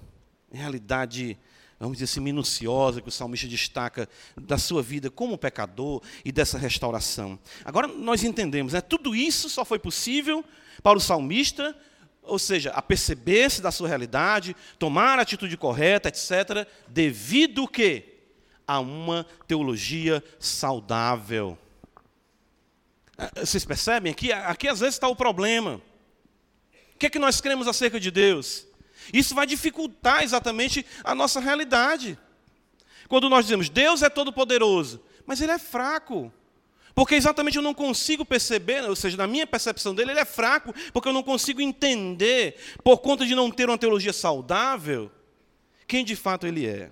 realidade vamos dizer assim, minuciosa que o salmista destaca da sua vida como pecador e dessa restauração. Agora nós entendemos, né? tudo isso só foi possível para o salmista, ou seja, a perceber-se da sua realidade, tomar a atitude correta, etc., devido que a uma teologia saudável. É, vocês percebem? Aqui, aqui às vezes está o problema. O que é que nós cremos acerca de Deus? Isso vai dificultar exatamente a nossa realidade. Quando nós dizemos Deus é todo-poderoso, mas Ele é fraco. Porque exatamente eu não consigo perceber, ou seja, na minha percepção dele, ele é fraco, porque eu não consigo entender, por conta de não ter uma teologia saudável, quem de fato ele é.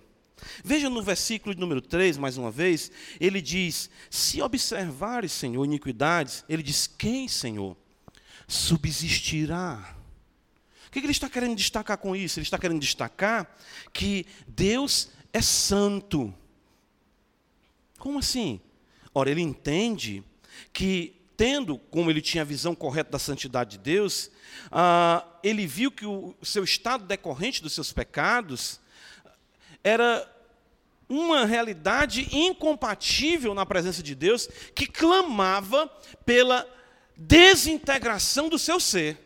Veja no versículo de número 3, mais uma vez, ele diz: Se observares, Senhor, iniquidades, ele diz: Quem, Senhor, subsistirá? Que ele está querendo destacar com isso? Ele está querendo destacar que Deus é santo. Como assim? Ora, ele entende que, tendo, como ele tinha a visão correta da santidade de Deus, ah, ele viu que o seu estado decorrente dos seus pecados era uma realidade incompatível na presença de Deus, que clamava pela desintegração do seu ser.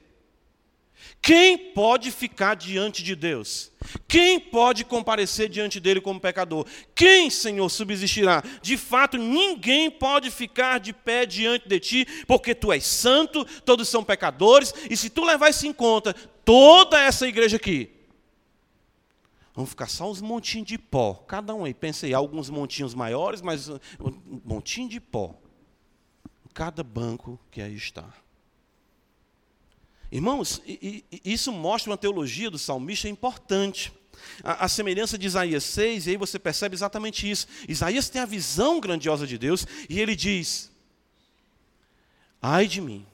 Quem pode ficar diante de Deus? Quem pode comparecer diante dele como pecador? Quem, Senhor, subsistirá? De fato, ninguém pode ficar de pé diante de ti, porque tu és santo, todos são pecadores, e se tu levar isso em conta, toda essa igreja aqui, vão ficar só uns montinhos de pó. Cada um aí, pensei, alguns montinhos maiores, mas um montinho de pó. Cada banco que aí está. Irmãos, isso mostra uma teologia do salmista importante. A, a, semelhança de Isaías 6, e aí você percebe exatamente isso. Isaías tem a visão grandiosa de Deus, e ele diz: Ai de mim,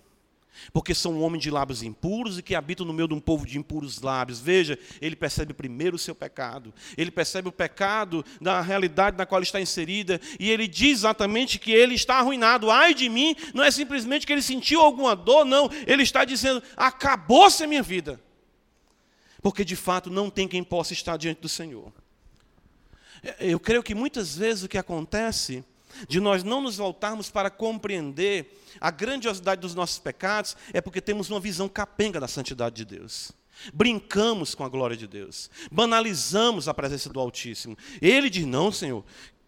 porque sou um homem de lábios impuros e que habito no meio de um povo de impuros lábios. Veja, ele percebe primeiro o seu pecado, ele percebe o pecado da realidade na qual está inserida, e ele diz exatamente que ele está arruinado. Ai de mim, não é simplesmente que ele sentiu alguma dor, não, ele está dizendo: acabou-se a minha vida. Porque de fato não tem quem possa estar diante do Senhor. Eu creio que muitas vezes o que acontece de nós não nos voltarmos para compreender a grandiosidade dos nossos pecados, é porque temos uma visão capenga da santidade de Deus. Brincamos com a glória de Deus, banalizamos a presença do Altíssimo. Ele diz: Não, Senhor,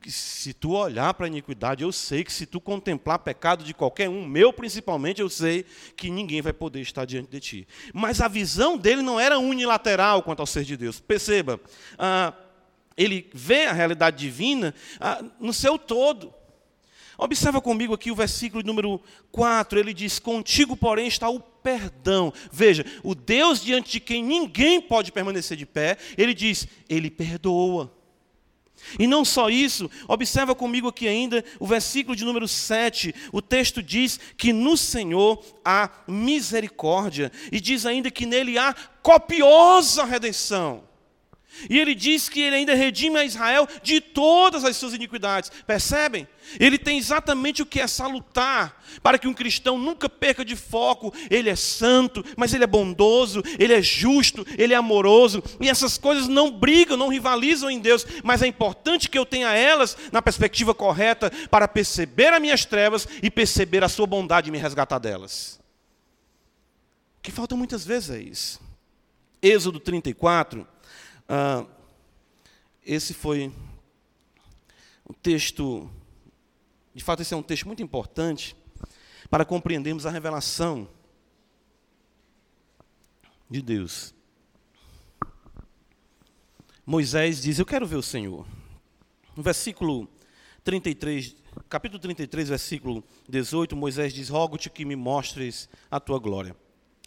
se tu olhar para a iniquidade, eu sei que se tu contemplar pecado de qualquer um, meu principalmente, eu sei que ninguém vai poder estar diante de ti. Mas a visão dele não era unilateral quanto ao ser de Deus. Perceba, ah, ele vê a realidade divina ah, no seu todo. Observa comigo aqui o versículo número 4, ele diz: Contigo, porém, está o perdão. Veja, o Deus diante de quem ninguém pode permanecer de pé, ele diz: Ele perdoa. E não só isso, observa comigo aqui ainda o versículo de número 7. O texto diz que no Senhor há misericórdia, e diz ainda que nele há copiosa redenção. E ele diz que ele ainda redime a Israel de todas as suas iniquidades. Percebem? Ele tem exatamente o que é salutar, para que um cristão nunca perca de foco. Ele é santo, mas ele é bondoso, ele é justo, ele é amoroso. E essas coisas não brigam, não rivalizam em Deus, mas é importante que eu tenha elas na perspectiva correta para perceber as minhas trevas e perceber a sua bondade e me resgatar delas. O que falta muitas vezes é isso. Êxodo 34 ah, esse foi um texto, de fato, esse é um texto muito importante para compreendermos a revelação de Deus. Moisés diz: Eu quero ver o Senhor. No versículo 33, capítulo 33, versículo 18, Moisés diz: Rogo-te que me mostres a tua glória.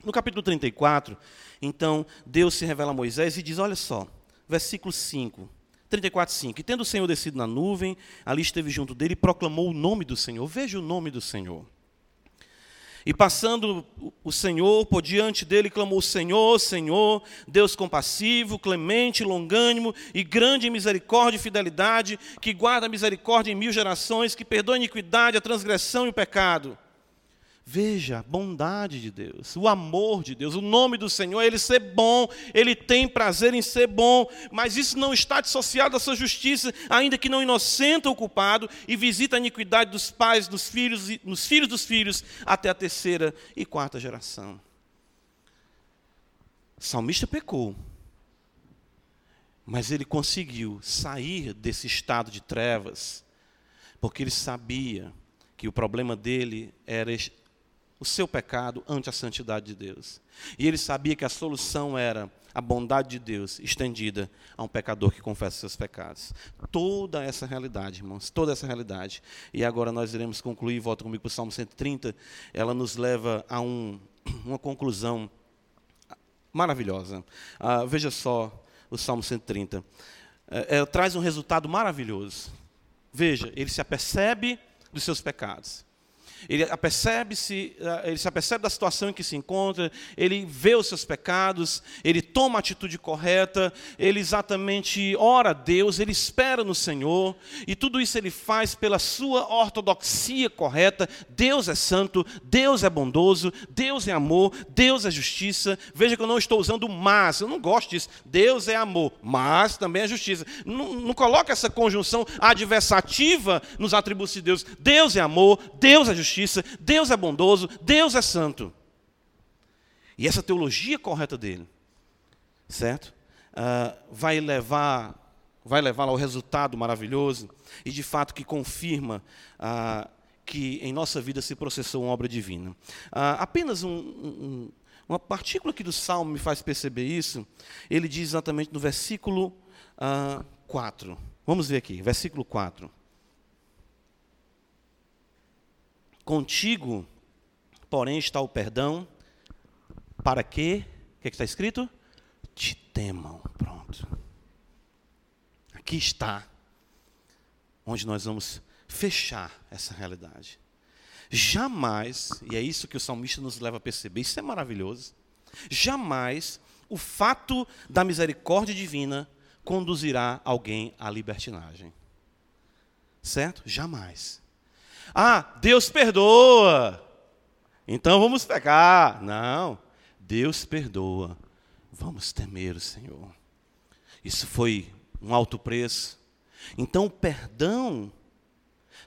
No capítulo 34, então, Deus se revela a Moisés e diz: Olha só, versículo 5. 34, 5. E tendo o Senhor descido na nuvem, ali esteve junto dele e proclamou o nome do Senhor. Veja o nome do Senhor. E passando o Senhor por diante dele, clamou: Senhor, Senhor, Deus compassivo, clemente, longânimo e grande em misericórdia e fidelidade, que guarda a misericórdia em mil gerações, que perdoa a iniquidade, a transgressão e o pecado Veja a bondade de Deus, o amor de Deus, o nome do Senhor, ele ser bom, ele tem prazer em ser bom, mas isso não está dissociado da sua justiça, ainda que não inocenta o culpado e visita a iniquidade dos pais, dos filhos, nos filhos dos filhos, até a terceira e quarta geração. O salmista pecou, mas ele conseguiu sair desse estado de trevas, porque ele sabia que o problema dele era o seu pecado ante a santidade de Deus. E ele sabia que a solução era a bondade de Deus estendida a um pecador que confessa seus pecados. Toda essa realidade, irmãos, toda essa realidade. E agora nós iremos concluir, volta comigo para o Salmo 130, ela nos leva a um, uma conclusão maravilhosa. Ah, veja só o Salmo 130. é, é, traz um resultado maravilhoso. Veja, ele se apercebe dos seus pecados. Ele apercebe-se, eh, ele se apercebe da situação em que se encontra, ele vê os seus pecados, ele toma a atitude correta, ele exatamente ora a Deus, ele espera no Senhor, e tudo isso ele faz pela sua ortodoxia correta. Deus é santo, Deus é bondoso, Deus é amor, Deus é justiça. Veja que eu não estou usando mas, eu não gosto disso. Deus é amor, mas também é justiça. Não, não coloca essa conjunção adversativa nos atributos de Deus. Deus é amor, Deus é justiça justiça, Deus é bondoso, Deus é santo. E essa teologia correta dele, certo? Uh, vai levar vai levar ao resultado maravilhoso e de fato que confirma uh, que em nossa vida se processou uma obra divina. Uh, apenas um, um, uma partícula aqui do Salmo me faz perceber isso. Ele diz exatamente no versículo uh, 4. Vamos ver aqui, versículo 4. Contigo, porém, está o perdão, para que, o que, é que está escrito? Te temam. Pronto. Aqui está, onde nós vamos fechar essa realidade. Jamais, e é isso que o salmista nos leva a perceber, isso é maravilhoso. Jamais o fato da misericórdia divina conduzirá alguém à libertinagem. Certo? Jamais. Ah, Deus perdoa. Então vamos pecar. Não. Deus perdoa. Vamos temer o Senhor. Isso foi um alto preço. Então o perdão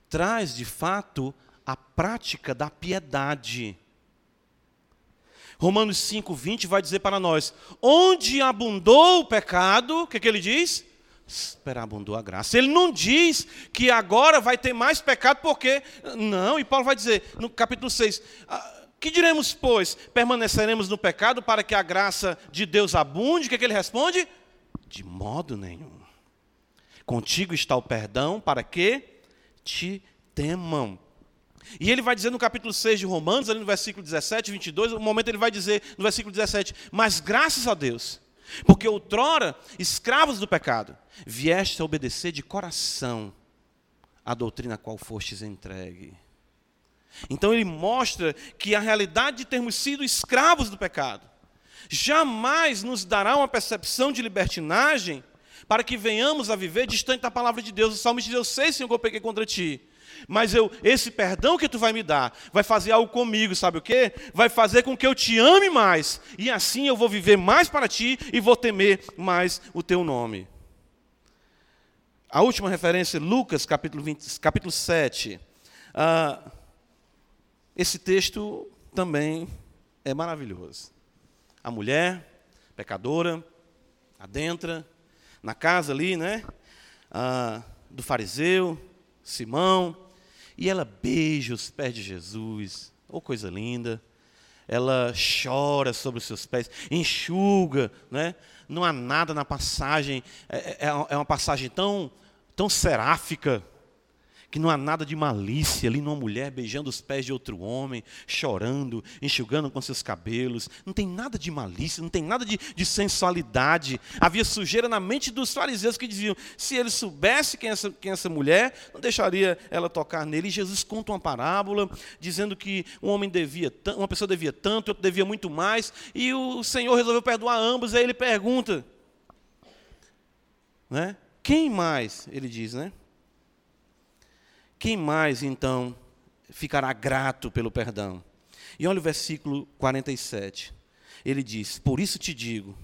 traz de fato a prática da piedade. Romanos 5, 20 vai dizer para nós: onde abundou o pecado, o que, que ele diz? Superabundou a graça. Ele não diz que agora vai ter mais pecado, porque. Não, e Paulo vai dizer no capítulo 6. Ah, que diremos, pois? Permaneceremos no pecado para que a graça de Deus abunde? O que, é que ele responde? De modo nenhum. Contigo está o perdão para que te temam. E ele vai dizer no capítulo 6 de Romanos, ali no versículo 17, 22, no momento ele vai dizer no versículo 17: Mas graças a Deus, porque outrora, escravos do pecado, vieste a obedecer de coração a doutrina a qual fostes entregue. Então ele mostra que a realidade de termos sido escravos do pecado jamais nos dará uma percepção de libertinagem para que venhamos a viver distante da palavra de Deus. O salmista diz: Eu sei, Senhor, que eu pequei contra ti. Mas eu, esse perdão que tu vai me dar, vai fazer algo comigo, sabe o quê? Vai fazer com que eu te ame mais. E assim eu vou viver mais para ti e vou temer mais o teu nome. A última referência, Lucas, capítulo, 20, capítulo 7. Ah, esse texto também é maravilhoso. A mulher, pecadora, adentra, na casa ali, né? Ah, do fariseu, Simão, e ela beija os pés de Jesus. Oh, coisa linda. Ela chora sobre os seus pés, enxuga, né? Não há nada na passagem, é, é, é uma passagem tão, tão seráfica, que não há nada de malícia ali numa mulher beijando os pés de outro homem, chorando, enxugando com seus cabelos. Não tem nada de malícia, não tem nada de, de sensualidade. Havia sujeira na mente dos fariseus que diziam: se ele soubesse quem é essa, quem é essa mulher, não deixaria ela tocar nele. E Jesus conta uma parábola dizendo que um homem devia, uma pessoa devia tanto, outro devia muito mais, e o Senhor resolveu perdoar ambos. Aí ele pergunta: né? Quem mais? Ele diz, né? Quem mais, então, ficará grato pelo perdão? E olha o versículo 47. Ele diz: Por isso te digo,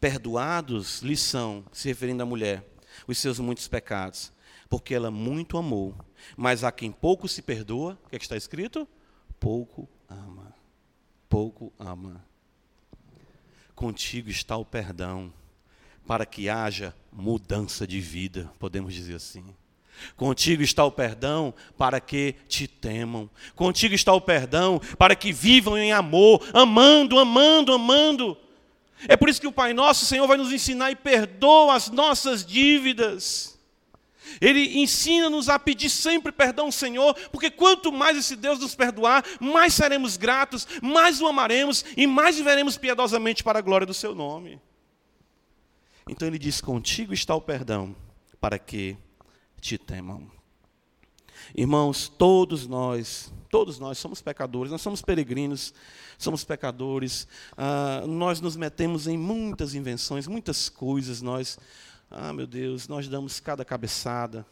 perdoados lhe são, se referindo à mulher, os seus muitos pecados, porque ela muito amou. Mas a quem pouco se perdoa, o que, é que está escrito? Pouco ama. Pouco ama. Contigo está o perdão, para que haja mudança de vida, podemos dizer assim. Contigo está o perdão para que te temam. Contigo está o perdão para que vivam em amor, amando, amando, amando. É por isso que o Pai Nosso, Senhor, vai nos ensinar e perdoa as nossas dívidas. Ele ensina-nos a pedir sempre perdão Senhor, porque quanto mais esse Deus nos perdoar, mais seremos gratos, mais o amaremos e mais viveremos piedosamente para a glória do seu nome. Então ele diz: Contigo está o perdão, para que te temam. Irmãos, todos nós, todos nós somos pecadores, nós somos peregrinos, somos pecadores, ah, nós nos metemos em muitas invenções, muitas coisas, nós, ah meu Deus, nós damos cada cabeçada,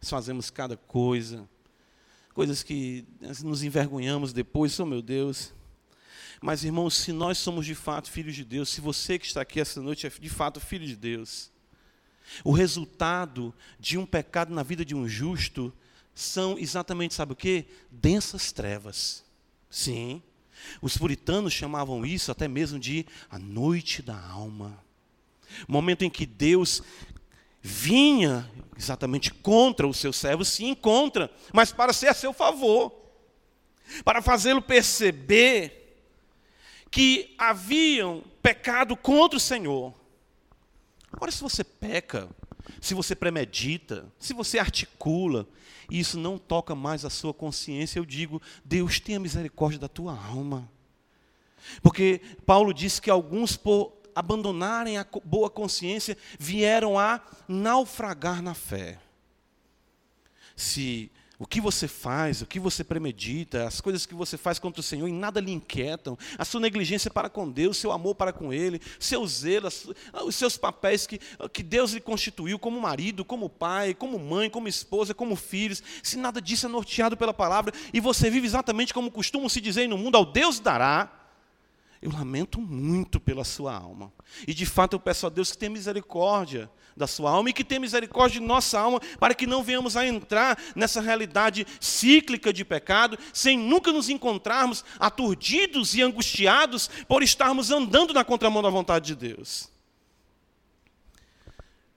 fazemos cada coisa, coisas que nos envergonhamos depois, oh meu Deus. Mas, irmãos, se nós somos de fato filhos de Deus, se você que está aqui essa noite é de fato filho de Deus, o resultado de um pecado na vida de um justo são exatamente, sabe o que? Densas trevas. Sim. Os puritanos chamavam isso até mesmo de a noite da alma. Momento em que Deus vinha exatamente contra o seu servo, se encontra, mas para ser a seu favor, para fazê-lo perceber que haviam pecado contra o Senhor. Agora, se você peca, se você premedita, se você articula, e isso não toca mais a sua consciência, eu digo, Deus tenha misericórdia da tua alma. Porque Paulo disse que alguns, por abandonarem a boa consciência, vieram a naufragar na fé. Se o que você faz, o que você premedita, as coisas que você faz contra o Senhor, em nada lhe inquietam. A sua negligência para com Deus, seu amor para com Ele, seu zelo, os seus papéis que, que Deus lhe constituiu como marido, como pai, como mãe, como esposa, como filhos. Se nada disso é norteado pela palavra e você vive exatamente como costumam se dizer no mundo, ao Deus dará. Eu lamento muito pela sua alma. E de fato eu peço a Deus que tenha misericórdia da sua alma e que tenha misericórdia de nossa alma, para que não venhamos a entrar nessa realidade cíclica de pecado, sem nunca nos encontrarmos aturdidos e angustiados por estarmos andando na contramão da vontade de Deus.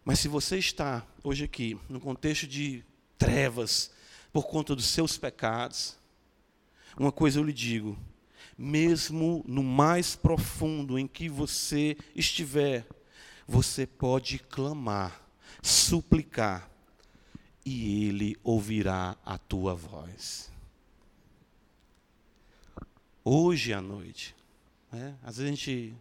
Mas se você está hoje aqui, no contexto de trevas, por conta dos seus pecados, uma coisa eu lhe digo, mesmo no mais profundo em que você estiver, você pode clamar, suplicar, e Ele ouvirá a tua voz. Hoje à noite, né? às vezes a gente,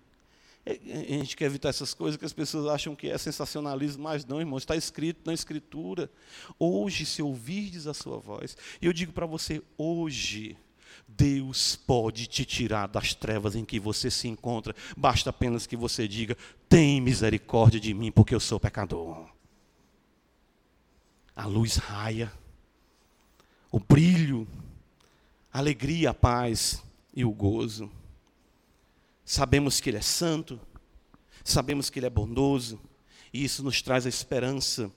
a gente quer evitar essas coisas que as pessoas acham que é sensacionalismo, mas não, irmão, está escrito na Escritura. Hoje, se ouvirdes a sua voz, e eu digo para você, hoje, Deus pode te tirar das trevas em que você se encontra, basta apenas que você diga: tem misericórdia de mim, porque eu sou pecador. A luz raia, o brilho, a alegria, a paz e o gozo. Sabemos que Ele é santo, sabemos que Ele é bondoso, e isso nos traz a esperança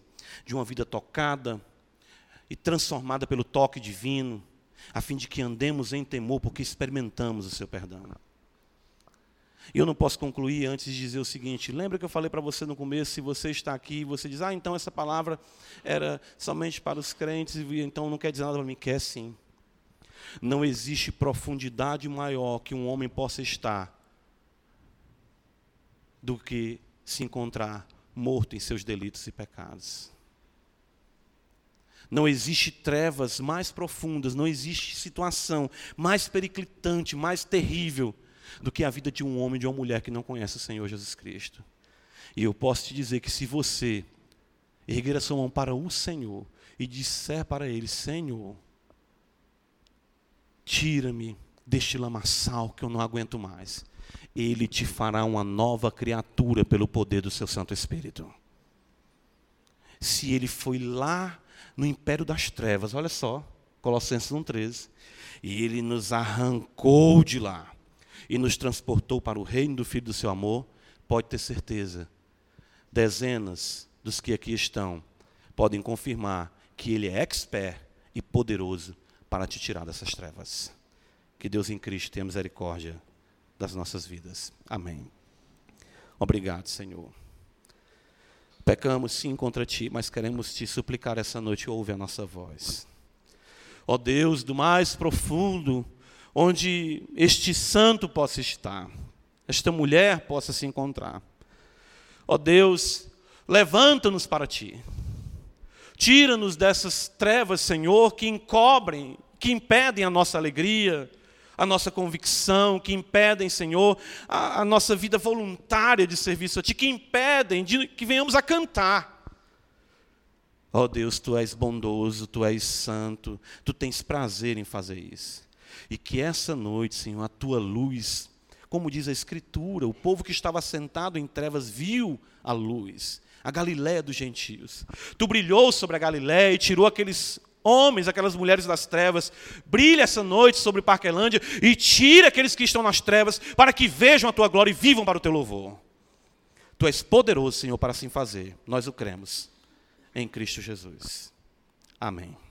de uma vida tocada e transformada pelo toque divino a fim de que andemos em temor, porque experimentamos o seu perdão. E eu não posso concluir antes de dizer o seguinte: lembra que eu falei para você no começo, se você está aqui e você diz, ah, então essa palavra era somente para os crentes, então não quer dizer nada para mim? Quer sim. Não existe profundidade maior que um homem possa estar do que se encontrar morto em seus delitos e pecados. Não existe trevas mais profundas, não existe situação mais periclitante, mais terrível do que a vida de um homem de uma mulher que não conhece o Senhor Jesus Cristo. E eu posso te dizer que se você erguer a sua mão para o Senhor e disser para Ele: Senhor, tira-me deste lamaçal que eu não aguento mais, Ele te fará uma nova criatura pelo poder do seu Santo Espírito. Se Ele foi lá no império das trevas. Olha só, Colossenses 1,13. E ele nos arrancou de lá e nos transportou para o reino do Filho do seu amor. Pode ter certeza, dezenas dos que aqui estão podem confirmar que ele é expert e poderoso para te tirar dessas trevas. Que Deus em Cristo tenha misericórdia das nossas vidas. Amém. Obrigado, Senhor. Pecamos sim contra ti, mas queremos te suplicar essa noite, ouve a nossa voz. Ó Deus, do mais profundo, onde este santo possa estar, esta mulher possa se encontrar. Ó Deus, levanta-nos para ti. Tira-nos dessas trevas, Senhor, que encobrem, que impedem a nossa alegria, a nossa convicção, que impedem, Senhor, a, a, nossa vida voluntária de serviço a Ti, que impedem de que venhamos a cantar. Ó oh Deus, Tu és bondoso, Tu és santo, Tu tens prazer em fazer isso. E que essa noite, Senhor, a Tua luz, como diz a Escritura, o povo que estava sentado em trevas viu a luz, a Galiléia dos gentios. Tu brilhou sobre a Galiléia e tirou aqueles homens, aquelas mulheres das trevas, brilha essa noite sobre Parquelândia e tira aqueles que estão nas trevas para que vejam a tua glória e vivam para o teu louvor. Tu és poderoso, Senhor, para assim fazer. Nós o cremos. Em Cristo Jesus. Amém.